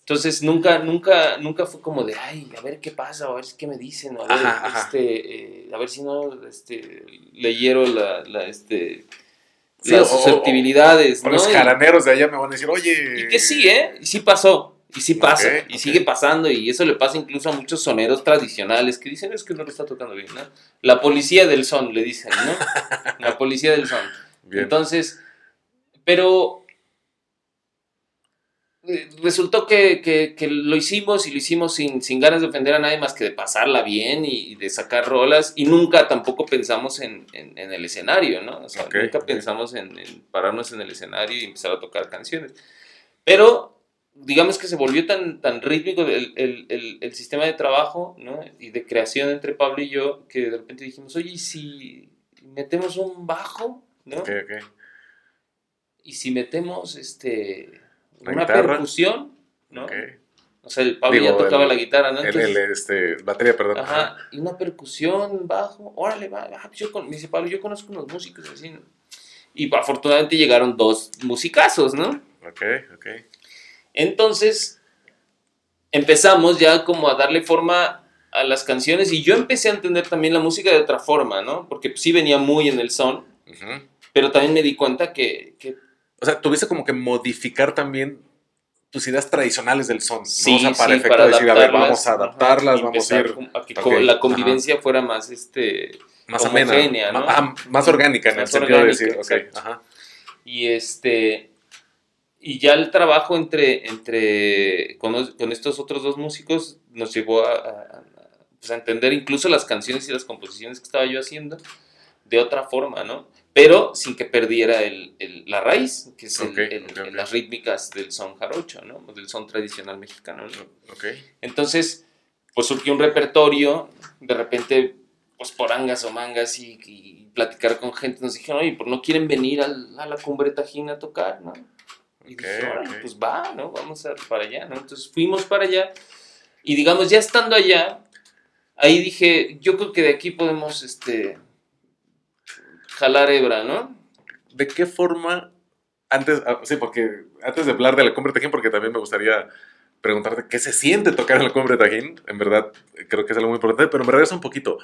Speaker 2: Entonces nunca, nunca, nunca fue como de, ay, a ver qué pasa, a ver qué me dicen, a ver, Este, eh, a ver si no este, leyeron la, la, este, las susceptibilidades.
Speaker 1: ¿no? los caraneros de allá me van a decir, oye.
Speaker 2: Y que sí, ¿eh? Y sí pasó. Y sí pasa, y sigue pasando, y eso le pasa incluso a muchos soneros tradicionales que dicen, es que no lo está tocando bien, ¿no? La policía del son, le dicen, ¿no? La policía del son. Entonces, pero resultó que, lo hicimos y lo hicimos sin, ganas de ofender a nadie más que de pasarla bien y, de sacar rolas y nunca tampoco pensamos en, el escenario, ¿no? O sea, nunca pensamos en, pararnos en el escenario y empezar a tocar canciones. Pero digamos que se volvió tan, tan rítmico el, sistema de trabajo ¿no? y de creación entre Pablo y yo que de repente dijimos, oye, ¿y si metemos un bajo? ¿no? Y si metemos este una percusión, ¿no? O sea, el Pablo ya tocaba la guitarra, ¿no?
Speaker 1: el, este, batería, perdón.
Speaker 2: Ajá, y una percusión, bajo, órale, va, yo con, me dice Pablo, yo conozco unos músicos así. Y afortunadamente llegaron dos musicazos, ¿no?
Speaker 1: Ok, ok.
Speaker 2: Entonces, empezamos ya como a darle forma a las canciones y yo empecé a entender también la música de otra forma, ¿no? Porque sí venía muy en el son, pero también me di cuenta que, que...
Speaker 1: O sea, tuviste como que modificar también tus ideas tradicionales del son, sí, ¿no? O sea, para sí, efecto decir, a ver, vamos a adaptarlas, vamos a ir...
Speaker 2: A que la convivencia fuera más, este...
Speaker 1: Más homogénea, ¿no? Más, orgánica en el sentido de decir, ok, ajá.
Speaker 2: Y este... Y ya el trabajo entre, entre con, con estos otros dos músicos nos llevó a, pues, a entender incluso las canciones y las composiciones que estaba yo haciendo de otra forma, ¿no? Pero sin que perdiera el, el, la raíz, que es las rítmicas del son jarocho, ¿no? Del son tradicional mexicano, ¿no?
Speaker 1: Okay.
Speaker 2: Entonces, pues surgió un repertorio, de repente, pues por angas o mangas y, platicar con gente, nos dijeron, oye, ¿por no quieren venir a la cumbre Tajín a tocar, no? Y dije, pues va, ¿no? Vamos a, para allá, ¿no? Entonces fuimos para allá y digamos, ya estando allá, ahí dije, yo creo que de aquí podemos este, jalar hebra, ¿no?
Speaker 1: ¿De qué forma, antes, ah, sí, porque antes de hablar de la cumbre Tajín, porque también me gustaría preguntarte qué se siente tocar en la cumbre Tajín, en verdad creo que es algo muy importante, pero me regresa un poquito.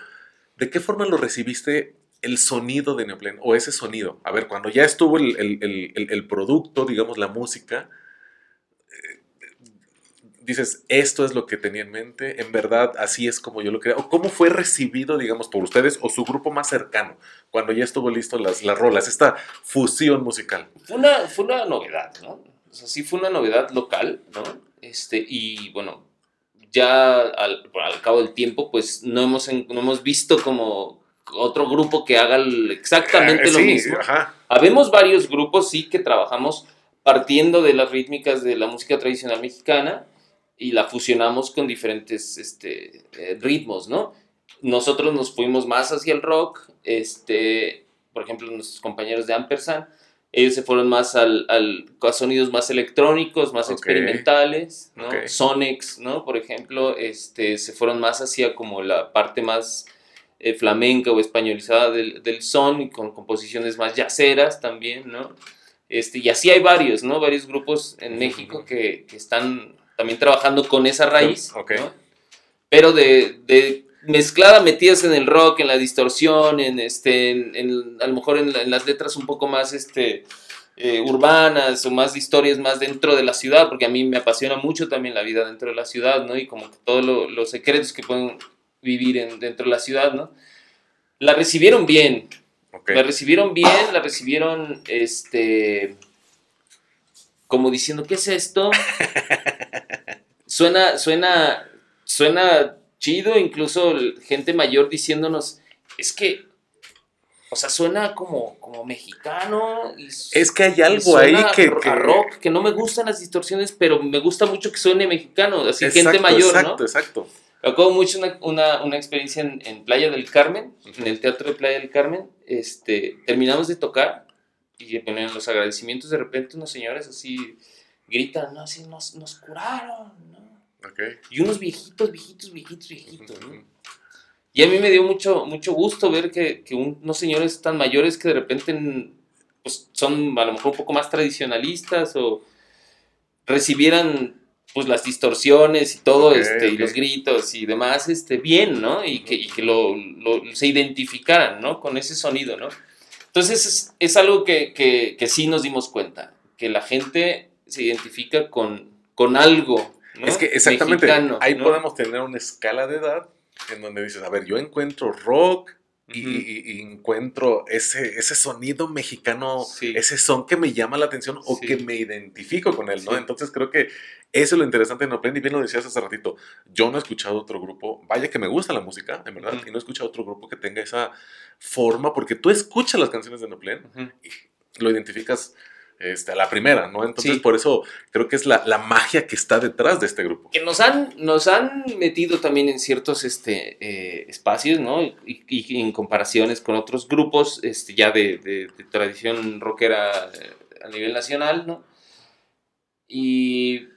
Speaker 1: ¿De qué forma lo recibiste el sonido de Neoplen o ese sonido? A ver, cuando ya estuvo el, el, el, producto, digamos, la música, dices, esto es lo que tenía en mente, en verdad así es como yo lo quería, o cómo fue recibido, digamos, por ustedes o su grupo más cercano, cuando ya estuvo listo las, las rolas, esta fusión musical.
Speaker 2: Fue una, fue una novedad, ¿no? O sea, sí fue una novedad local, ¿no? Este, y bueno, ya al, al cabo del tiempo, pues no hemos, no hemos visto como otro grupo que haga exactamente eh, lo mismo. Habemos varios grupos, sí, que trabajamos partiendo de las rítmicas de la música tradicional mexicana, y la fusionamos con diferentes este, eh, ritmos, ¿no? Nosotros nos fuimos más hacia el rock, este, por ejemplo, nuestros compañeros de Ampersand, ellos se fueron más al, al a sonidos más electrónicos, más experimentales, ¿no? Sonics, ¿no? Por ejemplo, este, se fueron más hacia como la parte más eh, flamenca o españolizada del, del, son y con composiciones más yaceras también, ¿no? Este, y así hay varios, ¿no? Varios grupos en México que, que están también trabajando con esa raíz, pero de, de, mezclada, metidas en el rock, en la distorsión, en este, en, a lo mejor en, las letras un poco más este, eh, urbanas o más de historias más dentro de la ciudad, porque a mí me apasiona mucho también la vida dentro de la ciudad, ¿no? Y como todos los secretos que pueden vivir en, dentro de la ciudad, ¿no? La recibieron bien, la recibieron bien, la recibieron, este, como diciendo, ¿qué es esto? suena, suena, suena chido, incluso gente mayor diciéndonos, es que, o sea, suena como, como mexicano.
Speaker 1: es que hay algo ahí que,
Speaker 2: rock, que no me gustan las distorsiones, pero me gusta mucho que suene mexicano, así gente mayor,
Speaker 1: exacto, ¿no? Exacto,
Speaker 2: exacto. Mucho una, una, experiencia en, Playa del Carmen, en el Teatro de Playa del Carmen. Este, terminamos de tocar y en los agradecimientos de repente unos señores así gritan, no, así nos, nos curaron, ¿no? Y unos viejitos, viejitos, viejitos, viejitos, ¿no? Y a mí me dio mucho, mucho gusto ver que, que unos señores tan mayores que de repente pues, son a lo mejor un poco más tradicionalistas o recibieran pues las distorsiones y todo, este, y los gritos y demás, este, bien, ¿no? Y que, y que lo, lo, se identificaran, ¿no? Con ese sonido, ¿no? Entonces es, es algo que, que, que, sí nos dimos cuenta, que la gente se identifica con, con algo.
Speaker 1: Es que exactamente, ahí podemos tener una escala de edad en donde dices, a ver, yo encuentro rock y, encuentro ese, ese sonido mexicano, ese son que me llama la atención o que me identifico con él, ¿no? Entonces creo que eso es lo interesante de Noplen, y bien lo decías hace ratito, yo no he escuchado otro grupo, vaya que me gusta la música, en verdad, y no he escuchado otro grupo que tenga esa forma, porque tú escuchas las canciones de Noplen y lo identificas este, a la primera, ¿no? Entonces, por eso creo que es la, magia que está detrás de este grupo.
Speaker 2: Que nos han, nos han metido también en ciertos este, eh, espacios, ¿no? Y, en comparaciones con otros grupos este, ya de, tradición rockera eh, a nivel nacional, ¿no? Y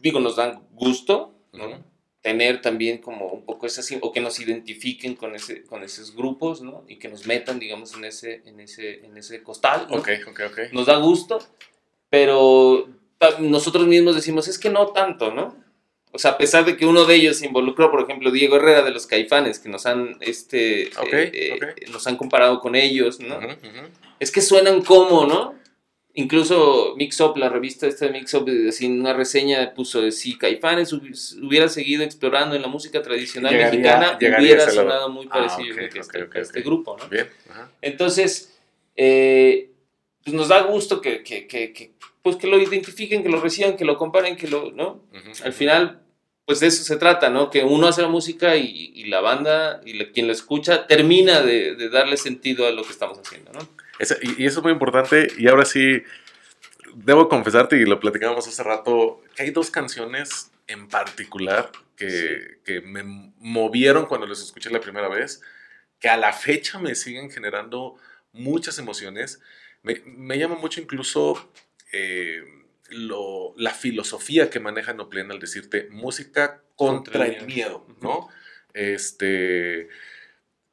Speaker 2: digo, nos dan gusto, ¿no? Tener también como un poco esa, o que nos identifiquen con, ese, con esos grupos, ¿no? Y que nos metan, digamos, en ese, en ese, en ese costal, ¿no?
Speaker 1: Ok, ok, ok.
Speaker 2: Nos da gusto, pero nosotros mismos decimos, es que no tanto, ¿no? O sea, a pesar de que uno de ellos se involucró, por ejemplo, Diego Herrera de los Caifanes, que nos han, este, eh, eh, nos han comparado con ellos, ¿no? Es que suenan como, ¿no? Incluso Mix Up, la revista esta de Mix Up, en una reseña puso de si Caifanes hubiera seguido explorando en la música tradicional mexicana, hubiera sonado muy ah, parecido a, este, este, grupo, ¿no? Bien. Entonces, eh, pues nos da gusto que, que, que, pues que lo identifiquen, que lo reciban, que lo comparen, que lo, ¿no? Al final, pues de eso se trata, ¿no? Que uno hace la música y, la banda y quien la escucha termina de, darle sentido a lo que estamos haciendo, ¿no?
Speaker 1: Y, eso es muy importante y ahora sí, debo confesarte y lo platicábamos hace rato, que hay dos canciones en particular que, que me movieron cuando les escuché la primera vez, que a la fecha me siguen generando muchas emociones. Me, me llama mucho incluso eh, lo, la filosofía que maneja Noplen al decirte música contra, el miedo, ¿no? Este,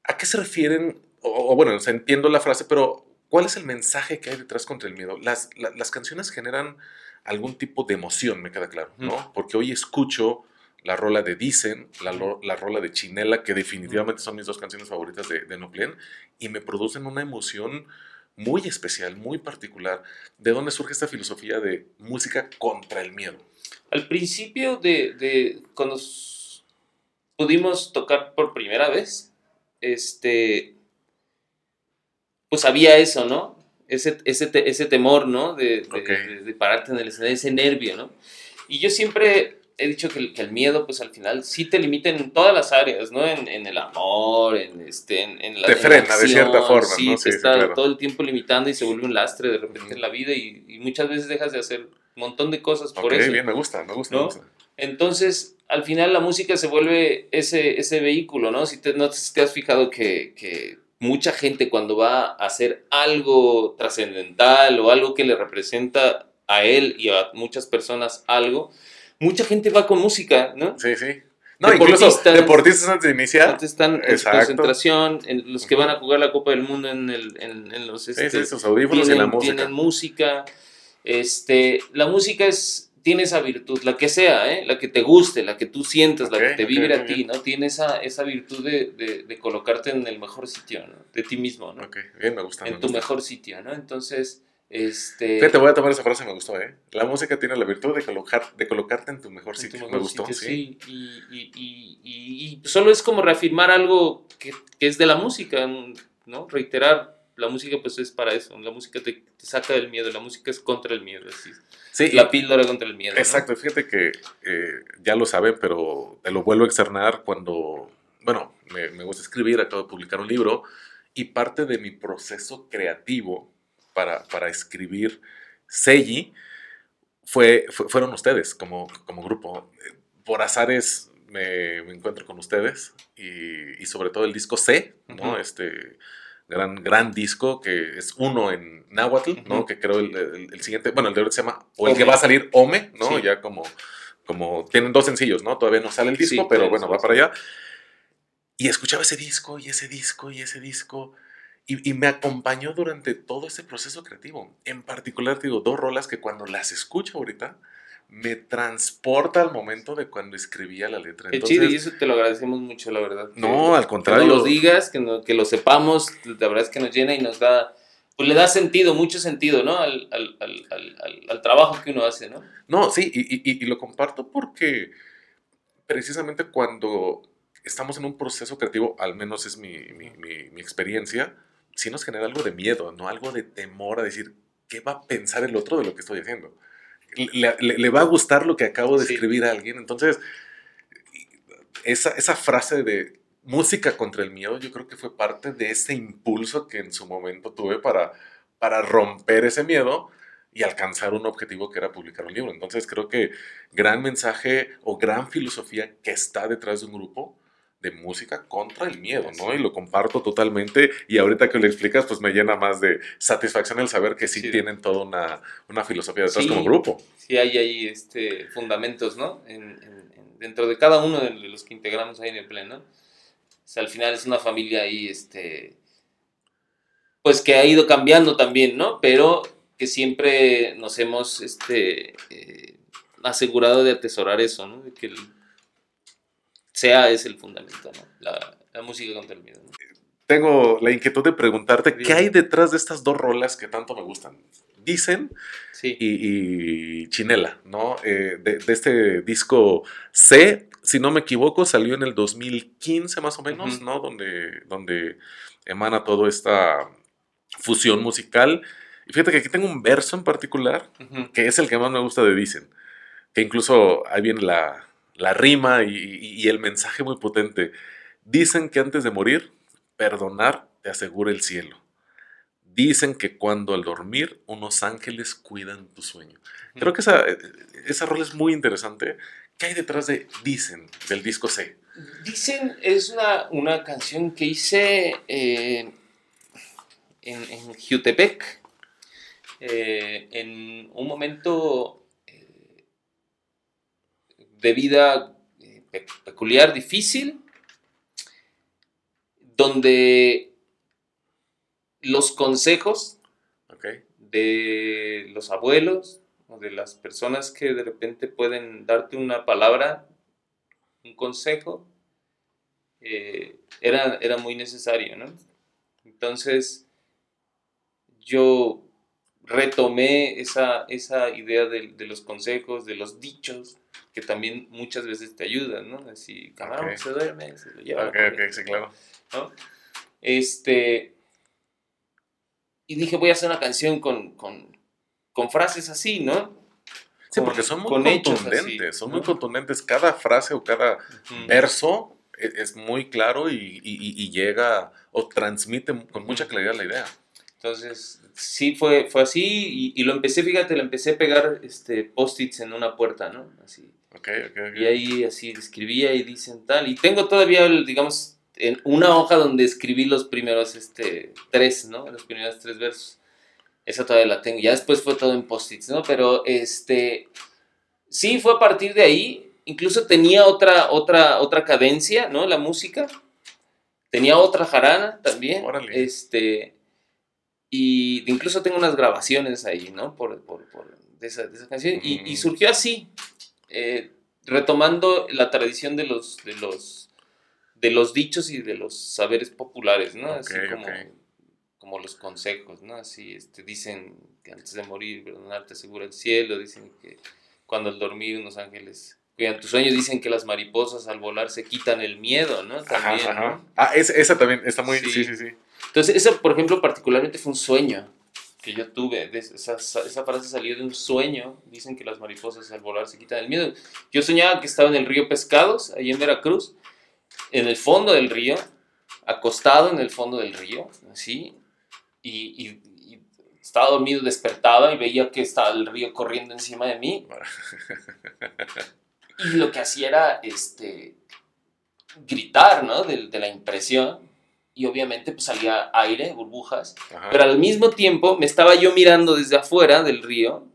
Speaker 1: ¿A qué se refieren? O, bueno, entiendo la frase, pero ¿cuál es el mensaje que hay detrás contra el miedo? Las, las canciones generan algún tipo de emoción, me queda claro, ¿no? Porque hoy escucho la rola de Dicen, la, la, rola de Chinela, que definitivamente son mis dos canciones favoritas de, de y me producen una emoción muy especial, muy particular. ¿De dónde surge esta filosofía de música contra el miedo?
Speaker 2: Al principio de, de cuando pudimos tocar por primera vez, este, pues había eso, ¿no? Ese, ese, ese temor, ¿no? De, de, de, pararte en el escenario, ese nervio, ¿no? Y yo siempre he dicho que, el miedo, pues al final sí te limita en todas las áreas, ¿no? En, el amor, en, este, en, la
Speaker 1: Te frena de cierta forma,
Speaker 2: sí, ¿no? Sí, está todo el tiempo limitando y se vuelve un lastre de repente en la vida y, muchas veces dejas de hacer un montón de cosas por eso.
Speaker 1: bien, me gusta, me gusta, me gusta.
Speaker 2: Entonces, al final la música se vuelve ese, ese vehículo, ¿no? Si te, no si te has fijado que, que mucha gente cuando va a hacer algo trascendental o algo que le representa a él y a muchas personas algo, mucha gente va con música, ¿no?
Speaker 1: Sí, sí. No, incluso deportistas antes de iniciar.
Speaker 2: Antes están en concentración, en los que van a jugar la Copa del Mundo en, el, en, los...
Speaker 1: Este, sí, esos audífonos tienen, y la música.
Speaker 2: Tienen música. Este, la música es, tiene esa virtud, la que sea, ¿eh? la que te guste, la que tú sientas, la que te vibre a ti, ¿no? Tiene esa, esa virtud de, de, de, colocarte en el mejor sitio, ¿no? De ti mismo, ¿no?
Speaker 1: Ok, bien, me gusta.
Speaker 2: En tu mejor sitio, ¿no? Entonces este...
Speaker 1: Te voy a tomar esa frase, me gustó, ¿eh? La música tiene la virtud de, colocar, de colocarte en tu mejor sitio. me gustó, sí.
Speaker 2: Y, y, y, solo es como reafirmar algo que, que, es de la música, ¿no? Reiterar, la música pues es para eso, la música te, te saca del miedo, la música es contra el miedo, así. Sí, la píldora contra el miedo.
Speaker 1: Exacto, fíjate que eh, ya lo saben, pero te lo vuelvo a externar cuando, bueno, me, me gusta escribir, acabo de publicar un libro y parte de mi proceso creativo para, escribir Seiji fue, fueron ustedes como, como grupo. Por azares me, encuentro con ustedes y, sobre todo el disco C, ¿no? Este gran, gran disco que es uno en Nahuatl, ¿no? Que creo el, siguiente, bueno, el de ahora se llama, o el que va a salir Ome, ¿no? Ya como, como, tienen dos sencillos, ¿no? Todavía no sale el disco, pero bueno, va para allá. Y escuchaba ese disco y ese disco y ese disco. Y, me acompañó durante todo ese proceso creativo. En particular, digo, dos rolas que cuando las escucho ahorita, me transporta al momento de cuando escribía la letra.
Speaker 2: Qué chido, y eso te lo agradecemos mucho, la verdad.
Speaker 1: No, al contrario. Que
Speaker 2: nos lo digas, que, que lo sepamos, la verdad es que nos llena y nos da, pues le da sentido, mucho sentido, ¿no? Al, al, al, al trabajo que uno hace, ¿no?
Speaker 1: No, sí, y, y, y, lo comparto porque precisamente cuando estamos en un proceso creativo, al menos es mi, mi, mi, mi experiencia, sí nos genera algo de miedo, ¿no? Algo de temor a decir, ¿qué va a pensar el otro de lo que estoy haciendo? Le, va a gustar lo que acabo de escribir a alguien. Entonces, esa, esa frase de música contra el miedo, yo creo que fue parte de ese impulso que en su momento tuve para, para romper ese miedo y alcanzar un objetivo que era publicar un libro. Entonces creo que gran mensaje o gran filosofía que está detrás de un grupo de música contra el miedo, ¿no? Y lo comparto totalmente y ahorita que lo explicas, pues me llena más de satisfacción el saber que sí, tienen toda una, una filosofía detrás como grupo.
Speaker 2: Sí, hay ahí este, fundamentos, ¿no? dentro de cada uno de los que integramos ahí en el pleno. O sea, al final es una familia ahí, este, pues que ha ido cambiando también, ¿no? Pero que siempre nos hemos, este, eh, asegurado de atesorar eso, ¿no? De que el, sea es el fundamento, ¿no? La, música contra el miedo.
Speaker 1: Tengo la inquietud de preguntarte, ¿qué hay detrás de estas dos rolas que tanto me gustan? Dicen y, Chinela, ¿no? Eh, de, este disco C, si no me equivoco, salió en el 2015 más o menos, ¿no? Donde, donde emana toda esta fusión musical. Y fíjate que aquí tengo un verso en particular, que es el que más me gusta de Dicen, que incluso ahí viene la, la rima y, el mensaje muy potente. Dicen que antes de morir, perdonar te asegura el cielo. Dicen que cuando al dormir unos ángeles cuidan tu sueño. Creo que esa, esa rol es muy interesante. ¿Qué hay detrás de Dicen, del disco C?
Speaker 2: Dicen es una, una canción que hice eh, en, en Jutepec, eh, en un momento de vida eh, peculiar, difícil, donde los consejos de los abuelos o de las personas que de repente pueden darte una palabra, un consejo, eh, era, era, muy necesario, ¿no? Entonces, yo retomé esa, esa idea de, los consejos, de los dichos, que también muchas veces te ayudan, ¿no? Así, camarón, se duerme, se lo lleva.
Speaker 1: Ok, ok, sí, claro.
Speaker 2: ¿no? Este, y dije, voy a hacer una canción con, con, con frases así, ¿no?
Speaker 1: Sí, porque son muy contundentes, son muy contundentes. Cada frase o cada verso e, es, muy claro y, y, y, llega o transmite con mucha claridad la idea.
Speaker 2: Entonces, sí fue, fue así y, y, lo empecé, fíjate, lo empecé a pegar este, post-its en una puerta, ¿no? Así.
Speaker 1: Okay, okay, okay.
Speaker 2: Y ahí así escribía y dicen tal. Y tengo todavía, digamos, en una hoja donde escribí los primeros este, tres, ¿no? Los primeros tres versos. Esa todavía la tengo. Ya después fue todo en post-its, ¿no? Pero este, sí fue a partir de ahí. Incluso tenía otra, otra, otra cadencia, ¿no? La música. Tenía otra jarana también. Órale. Este, y incluso tengo unas grabaciones ahí, ¿no? Por, por, por de, esa, de, esa, canción. Y, y, surgió así, eh, retomando la tradición de los, de, los, de los dichos y de los saberes populares, ¿no? así como, como los consejos, ¿no? Así este, dicen que antes de morir, perdonar te asegura el cielo, dicen que cuando al dormir unos ángeles en tus sueños dicen que las mariposas al volar se quitan el miedo, ¿no?
Speaker 1: También, ajá, Ah, esa, también está muy... Sí, sí, sí.
Speaker 2: Entonces, eso, por ejemplo, particularmente fue un sueño que yo tuve. Esa, esa, frase salió de un sueño. Dicen que las mariposas al volar se quitan el miedo. Yo soñaba que estaba en el río Pescados, ahí en Veracruz, en el fondo del río, acostado en el fondo del río, así, y, y, estaba dormido, despertaba y veía que estaba el río corriendo encima de mí. Y lo que hacía era este, gritar, ¿no? De, de la impresión y obviamente pues salía aire, burbujas, pero al mismo tiempo me estaba yo mirando desde afuera del río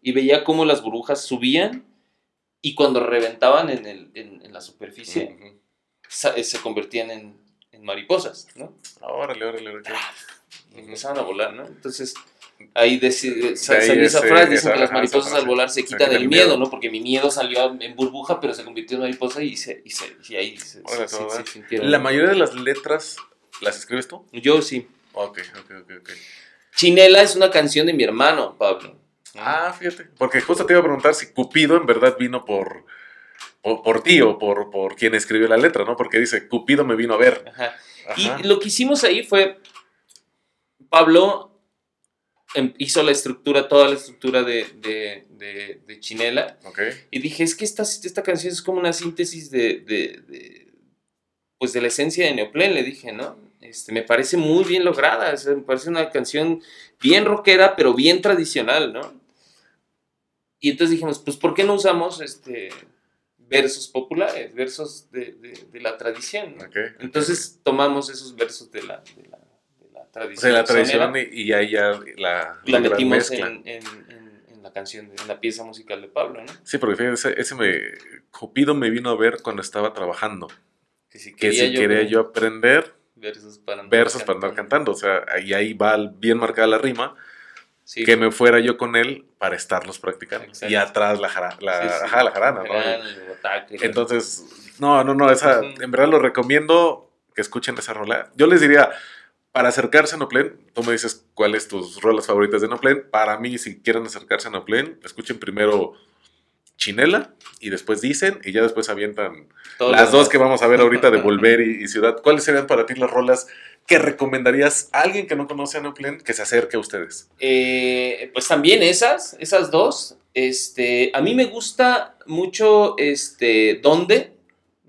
Speaker 2: y veía cómo las burbujas subían y cuando reventaban en, el, en, la superficie eh, se, convertían en, en, mariposas, ¿no?
Speaker 1: Órale, órale, órale.
Speaker 2: empezaban a volar, ¿no? Entonces ahí salió esa frase, dicen que las mariposas al volar se quitan el miedo, ¿no? Porque mi miedo salió en burbuja, pero se convirtió en mariposa y, se, y, se, y ahí se,
Speaker 1: La mayoría de las letras ¿Las escribes tú?
Speaker 2: Yo sí.
Speaker 1: Ok, ok, ok, ok.
Speaker 2: Chinela es una canción de mi hermano, Pablo.
Speaker 1: Ah, fíjate. Porque justo te iba a preguntar si Cupido en verdad vino por, por, ti o por, por quien escribió la letra, ¿no? Porque dice, Cupido me vino a ver.
Speaker 2: Ajá. Y lo que hicimos ahí fue, Pablo em, hizo la estructura, toda la estructura de, de, de, Chinela.
Speaker 1: Okay.
Speaker 2: Y dije, es que esta, esta canción es como una síntesis de, pues de la esencia de Neoplen, le dije, ¿no? Este, me parece muy bien lograda, me parece una canción bien rockera, pero bien tradicional, ¿no? Y entonces dijimos, pues, ¿por qué no usamos este, versos populares, versos de, de, la tradición. Entonces tomamos esos versos de la, de la, tradición.
Speaker 1: O sea, la tradición y, ahí ya la,
Speaker 2: la metimos en, en, en, la canción, en la pieza musical de Pablo, ¿no?
Speaker 1: Sí, porque fíjense, ese me, Cupido me vino a ver cuando estaba trabajando. Que si quería, yo, aprender versos para andar, versos para andar cantando. O sea, ahí, ahí va bien marcada la rima que me fuera yo con él para estarlos practicando. Y atrás la, la, jarana, Entonces, no, no, no, esa, en verdad lo recomiendo que escuchen esa rola. Yo les diría, para acercarse a Noplen, tú me dices cuáles tus rolas favoritas de Noplen. Para mí, si quieren acercarse a Noplen, escuchen primero Chinela y después Dicen y ya después avientan las dos que vamos a ver ahorita de Volver y, y, Ciudad. ¿Cuáles serían para ti las rolas ¿Qué recomendarías a alguien que no conoce a Neuclen que se acerque a ustedes?
Speaker 2: Eh, pues también esas, esas dos. Este, a mí me gusta mucho este, ¿Dónde?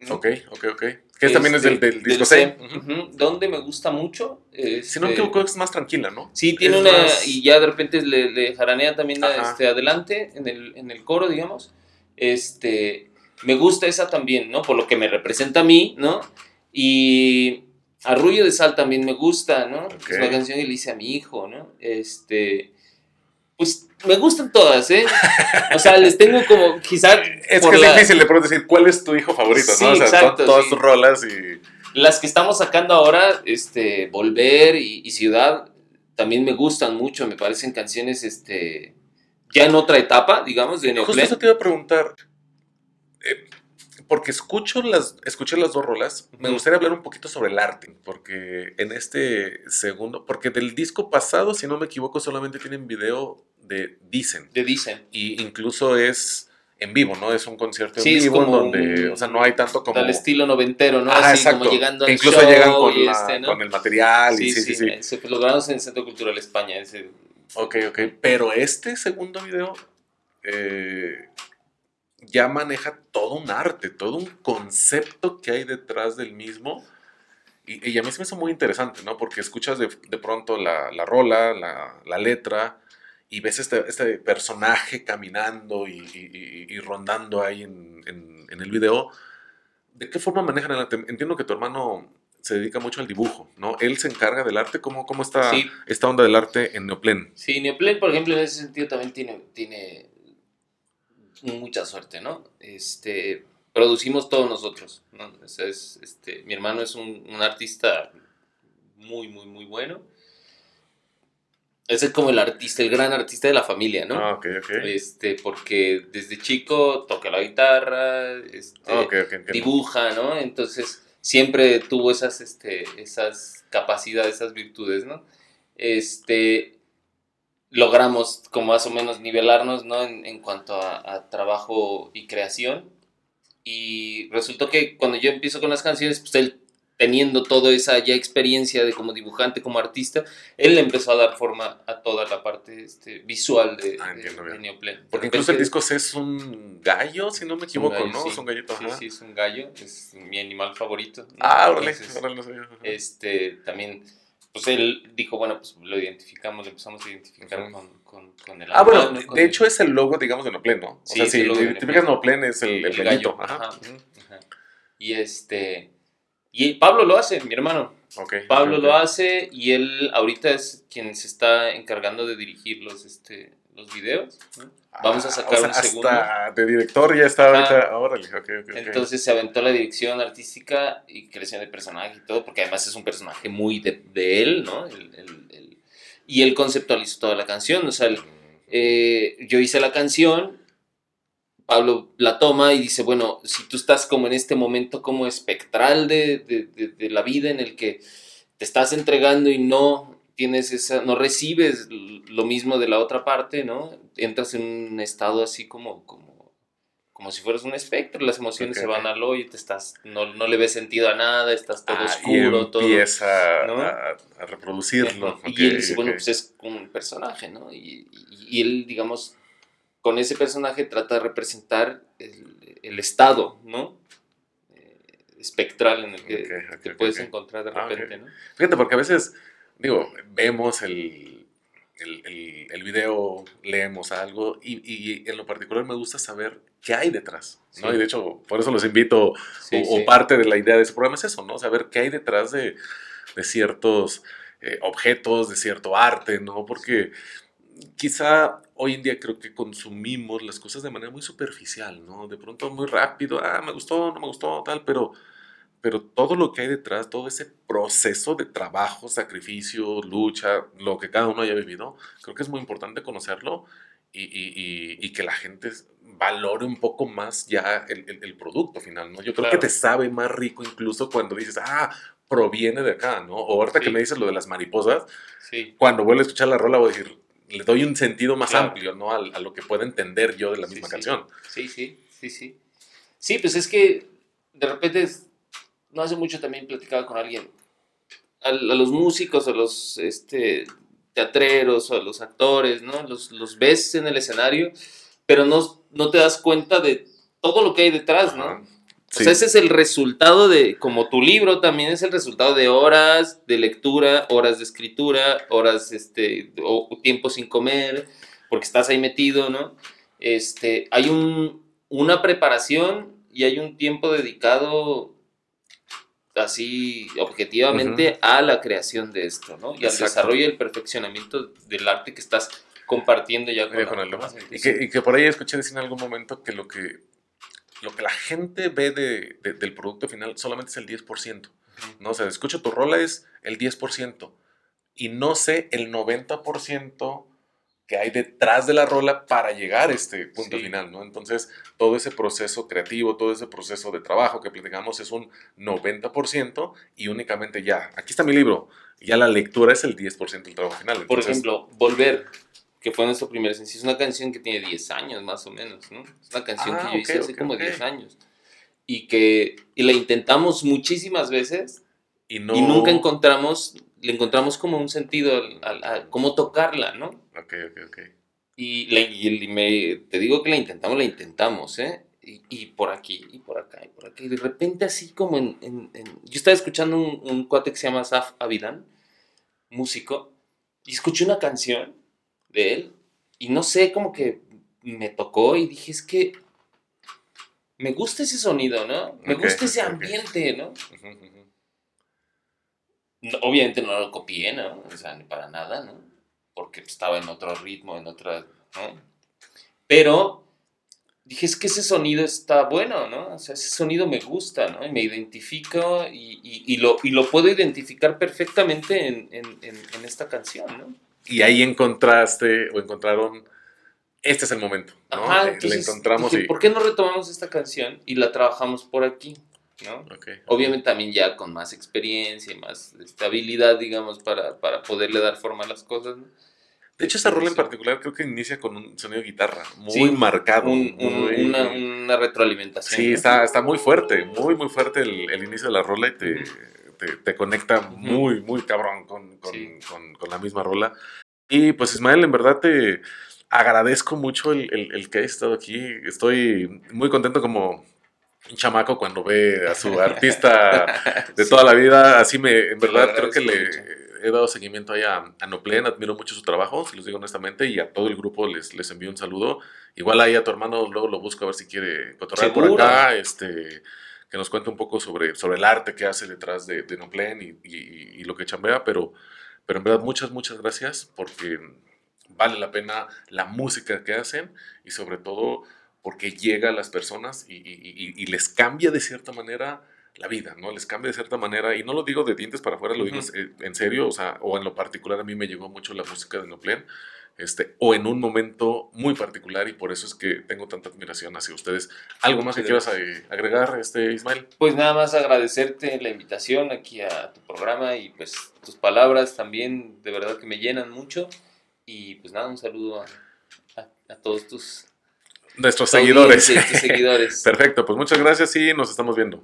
Speaker 1: Ok, ok, ok. Que también es del, este, del disco C.
Speaker 2: ¿Dónde me gusta mucho?
Speaker 1: si no me este, equivoco, es más tranquila, ¿no?
Speaker 2: Sí, tiene una. Y ya de repente le, jaranea también este, adelante en el, en el coro, digamos. Este. Me gusta esa también, ¿no? Por lo que me representa a mí, ¿no? Y Arrullo de Sal también me gusta, ¿no? Es una canción que le hice a mi hijo, ¿no? Este. Pues me gustan todas, ¿eh? O sea, les tengo como, quizás.
Speaker 1: Es que es difícil de pronto decir cuál es tu hijo favorito, ¿no? O sea, exacto, todas tus rolas y.
Speaker 2: Las que estamos sacando ahora, este, Volver y, Ciudad, también me gustan mucho, me parecen canciones, este. Ya en otra etapa, digamos, de
Speaker 1: Neoplen. Justo eso te iba a preguntar. Eh, porque escucho las, escuché las dos rolas, me gustaría hablar un poquito sobre el arte, porque en este segundo, porque del disco pasado, si no me equivoco, solamente tienen video de Dicen.
Speaker 2: De Dicen.
Speaker 1: Y incluso es en vivo, ¿no? Es un concierto en vivo donde, o sea, no hay tanto como...
Speaker 2: Al estilo noventero, ¿no? Ah, Así como llegando
Speaker 1: al incluso llegan con, este, con, el material
Speaker 2: sí, y sí, sí, sí. sí. Se en el Centro Cultural España. Ese...
Speaker 1: Ok, ok. Pero este segundo video... Eh, ya maneja todo un arte, todo un concepto que hay detrás del mismo. Y, a mí se me hizo muy interesante, ¿no? Porque escuchas de, pronto la, rola, la, letra, y ves este, este personaje caminando y, rondando ahí en, el video. ¿De qué forma manejan el arte? Entiendo que tu hermano se dedica mucho al dibujo, ¿no? Él se encarga del arte. ¿Cómo, cómo está esta onda del arte en Neoplen?
Speaker 2: Sí, Neoplen, por ejemplo, en ese sentido también tiene, tiene mucha suerte, ¿no? Este, producimos todos nosotros, ¿no? es, este, mi hermano es un, artista muy, muy, muy bueno. Ese es como el artista, el gran artista de la familia, ¿no?
Speaker 1: Ah, ok, ok.
Speaker 2: Este, porque desde chico toca la guitarra, este, ah, dibuja, ¿no? Entonces siempre tuvo esas, este, esas capacidades, esas virtudes, ¿no? Este, logramos como más o menos nivelarnos, ¿no? En, cuanto a, trabajo y creación. Y resultó que cuando yo empiezo con las canciones, pues él teniendo toda esa ya experiencia de como dibujante, como artista, él le empezó a dar forma a toda la parte este, visual de, ah, Neoplen.
Speaker 1: Porque incluso el disco es un gallo, si no me equivoco, ¿no? Es un gallito.
Speaker 2: Sí, sí, es un gallo, es mi animal favorito.
Speaker 1: Ah, órale,
Speaker 2: Este, también pues él dijo, bueno, pues lo identificamos, empezamos a identificar con, con, el
Speaker 1: Ah, bueno, de, hecho es el logo, digamos, de Noplen, ¿no? O sea, si identificas Noplen es el, el, gallo. Ajá.
Speaker 2: Y este... Y Pablo lo hace, mi hermano.
Speaker 1: Okay,
Speaker 2: Pablo lo hace y él ahorita es quien se está encargando de dirigir los, este, los videos. Vamos a ah, sacar un segundo.
Speaker 1: Hasta de director ya está ahorita. Órale,
Speaker 2: Entonces se aventó la dirección artística y creación de personaje y todo, porque además es un personaje muy de, de él, ¿no? El, el, y él conceptualizó toda la canción. O sea, eh, yo hice la canción, Pablo la toma y dice, bueno, si tú estás como en este momento como espectral de, de, de la vida en el que te estás entregando y no tienes esa, no recibes lo mismo de la otra parte, ¿no? Entras en un estado así como, como, como si fueras un espectro, las emociones se van al hoyo y te estás, no, no, le ves sentido a nada, estás todo ah, oscuro,
Speaker 1: y todo. Empieza a, a, reproducirlo.
Speaker 2: Y él dice, bueno, pues es un personaje, ¿no? Y, y, él, digamos, con ese personaje trata de representar el, el estado, ¿no? Eh, espectral en el que te puedes encontrar de ah, repente, ¿no?
Speaker 1: Fíjate, porque a veces digo, vemos el, el, el, video, leemos algo y, y, en lo particular me gusta saber qué hay detrás. ¿no? Y de hecho, por eso los invito, o, parte de la idea de ese programa es eso, ¿no? Saber qué hay detrás de, de ciertos eh, objetos, de cierto arte, ¿no? Porque quizá hoy en día creo que consumimos las cosas de manera muy superficial, ¿no? De pronto muy rápido, ah, me gustó, no me gustó, tal, pero, pero todo lo que hay detrás, todo ese proceso de trabajo, sacrificio, lucha, lo que cada uno haya vivido, creo que es muy importante conocerlo y, y, y, que la gente valore un poco más ya el, el, producto final, ¿no? Yo creo que te sabe más rico incluso cuando dices, ah, proviene de acá, ¿no? O ahorita que me dices lo de las mariposas, sí. cuando vuelvo a escuchar la rola voy a decir, le doy un sentido más amplio, ¿no? A, a, lo que pueda entender yo de la misma canción.
Speaker 2: Sí, sí, sí, sí. Sí, pues es que de repente, no hace mucho también platicaba con alguien, a, los músicos, a los este, teatreros, a los actores, ¿no? Los, los ves en el escenario, pero no, no te das cuenta de todo lo que hay detrás, ¿no? O sea, ese es el resultado de, como tu libro también es el resultado de horas de lectura, horas de escritura, horas, este, o tiempo sin comer, porque estás ahí metido, ¿no? Este, hay un, una preparación y hay un tiempo dedicado así objetivamente a la creación de esto, ¿no? Y al desarrollo y el perfeccionamiento del arte que estás compartiendo ya con,
Speaker 1: el demás. Y que, y que por ahí escuché decir en algún momento que lo que lo que la gente ve de, del producto final solamente es el 10%. ¿no? O sea, escucho tu rola es el 10%. Y no sé el 90% que hay detrás de la rola para llegar a este punto final, ¿no? Entonces, todo ese proceso creativo, todo ese proceso de trabajo que platicamos es un 90% y únicamente ya, aquí está mi libro, ya la lectura es el 10% del trabajo final.
Speaker 2: Por ejemplo, volver que fue nuestro primer sencillo. Es una canción que tiene 10 años más o menos, ¿no? Es una canción que ah, yo hice hace como 10 años. Y que y la intentamos muchísimas veces y, no... y nunca encontramos, le encontramos como un sentido a, cómo tocarla, ¿no?
Speaker 1: Ok, ok, ok.
Speaker 2: Y, y me, te digo que la intentamos, la intentamos, ¿eh? Y, y, por aquí, y por acá, y por acá. Y de repente así como en... en, Yo estaba escuchando un, un cuate que se llama Saf Avidan, músico, y escuché una canción de él. Y no sé, como que me tocó y dije, es que me gusta ese sonido, ¿no? Me gusta ese ambiente, ¿no? Obviamente no lo copié, ¿no? O sea, ni para nada, ¿no? Porque estaba en otro ritmo, en otra, ¿no? Pero dije, es que ese sonido está bueno, ¿no? O sea, ese sonido me gusta, ¿no? Y me identifico y, lo, y lo puedo identificar perfectamente en, en esta canción, ¿no?
Speaker 1: Y ahí encontraste o encontraron, este es el momento, ¿no? Ajá, eh, encontramos
Speaker 2: ¿Por qué no retomamos esta canción y la trabajamos por aquí? ¿no? Obviamente también ya con más experiencia y más estabilidad, digamos, para, para poderle dar forma a las cosas, ¿no?
Speaker 1: De hecho, esa rola en particular creo que inicia con un sonido de guitarra muy marcado.
Speaker 2: una, retroalimentación.
Speaker 1: Sí, está, está muy fuerte, muy, muy fuerte el, el inicio de la rola y te, te, conecta muy, muy cabrón con, con, con, la misma rola. Y pues Ismael, en verdad te agradezco mucho el, el, que hayas estado aquí. Estoy muy contento como un chamaco cuando ve a su artista de toda la vida. Así me, en verdad, creo que le he dado seguimiento ahí a, a Noplen, admiro mucho su trabajo, si los digo honestamente, y a todo el grupo les, les envío un saludo. Igual ahí a tu hermano luego lo busco a ver si quiere cotorrear por acá. Este, que nos cuente un poco sobre, sobre el arte que hace detrás de, de Noplen y, y, lo que chambea, pero, pero en verdad muchas, muchas gracias porque vale la pena la música que hacen y sobre todo porque llega a las personas y, y les cambia de cierta manera la vida, ¿no? Les cambia de cierta manera, y no lo digo de dientes para afuera, lo digo en serio, o sea, o en lo particular a mí me llegó mucho la música de Noplen, este, o en un momento muy particular y por eso es que tengo tanta admiración hacia ustedes. ¿Algo más que quieras agregar, este, Ismael?
Speaker 2: Pues nada más agradecerte la invitación aquí a tu programa y pues tus palabras también de verdad que me llenan mucho y pues nada, un saludo a, a, todos tus...
Speaker 1: Nuestros seguidores. seguidores. Perfecto, pues muchas gracias y nos estamos viendo.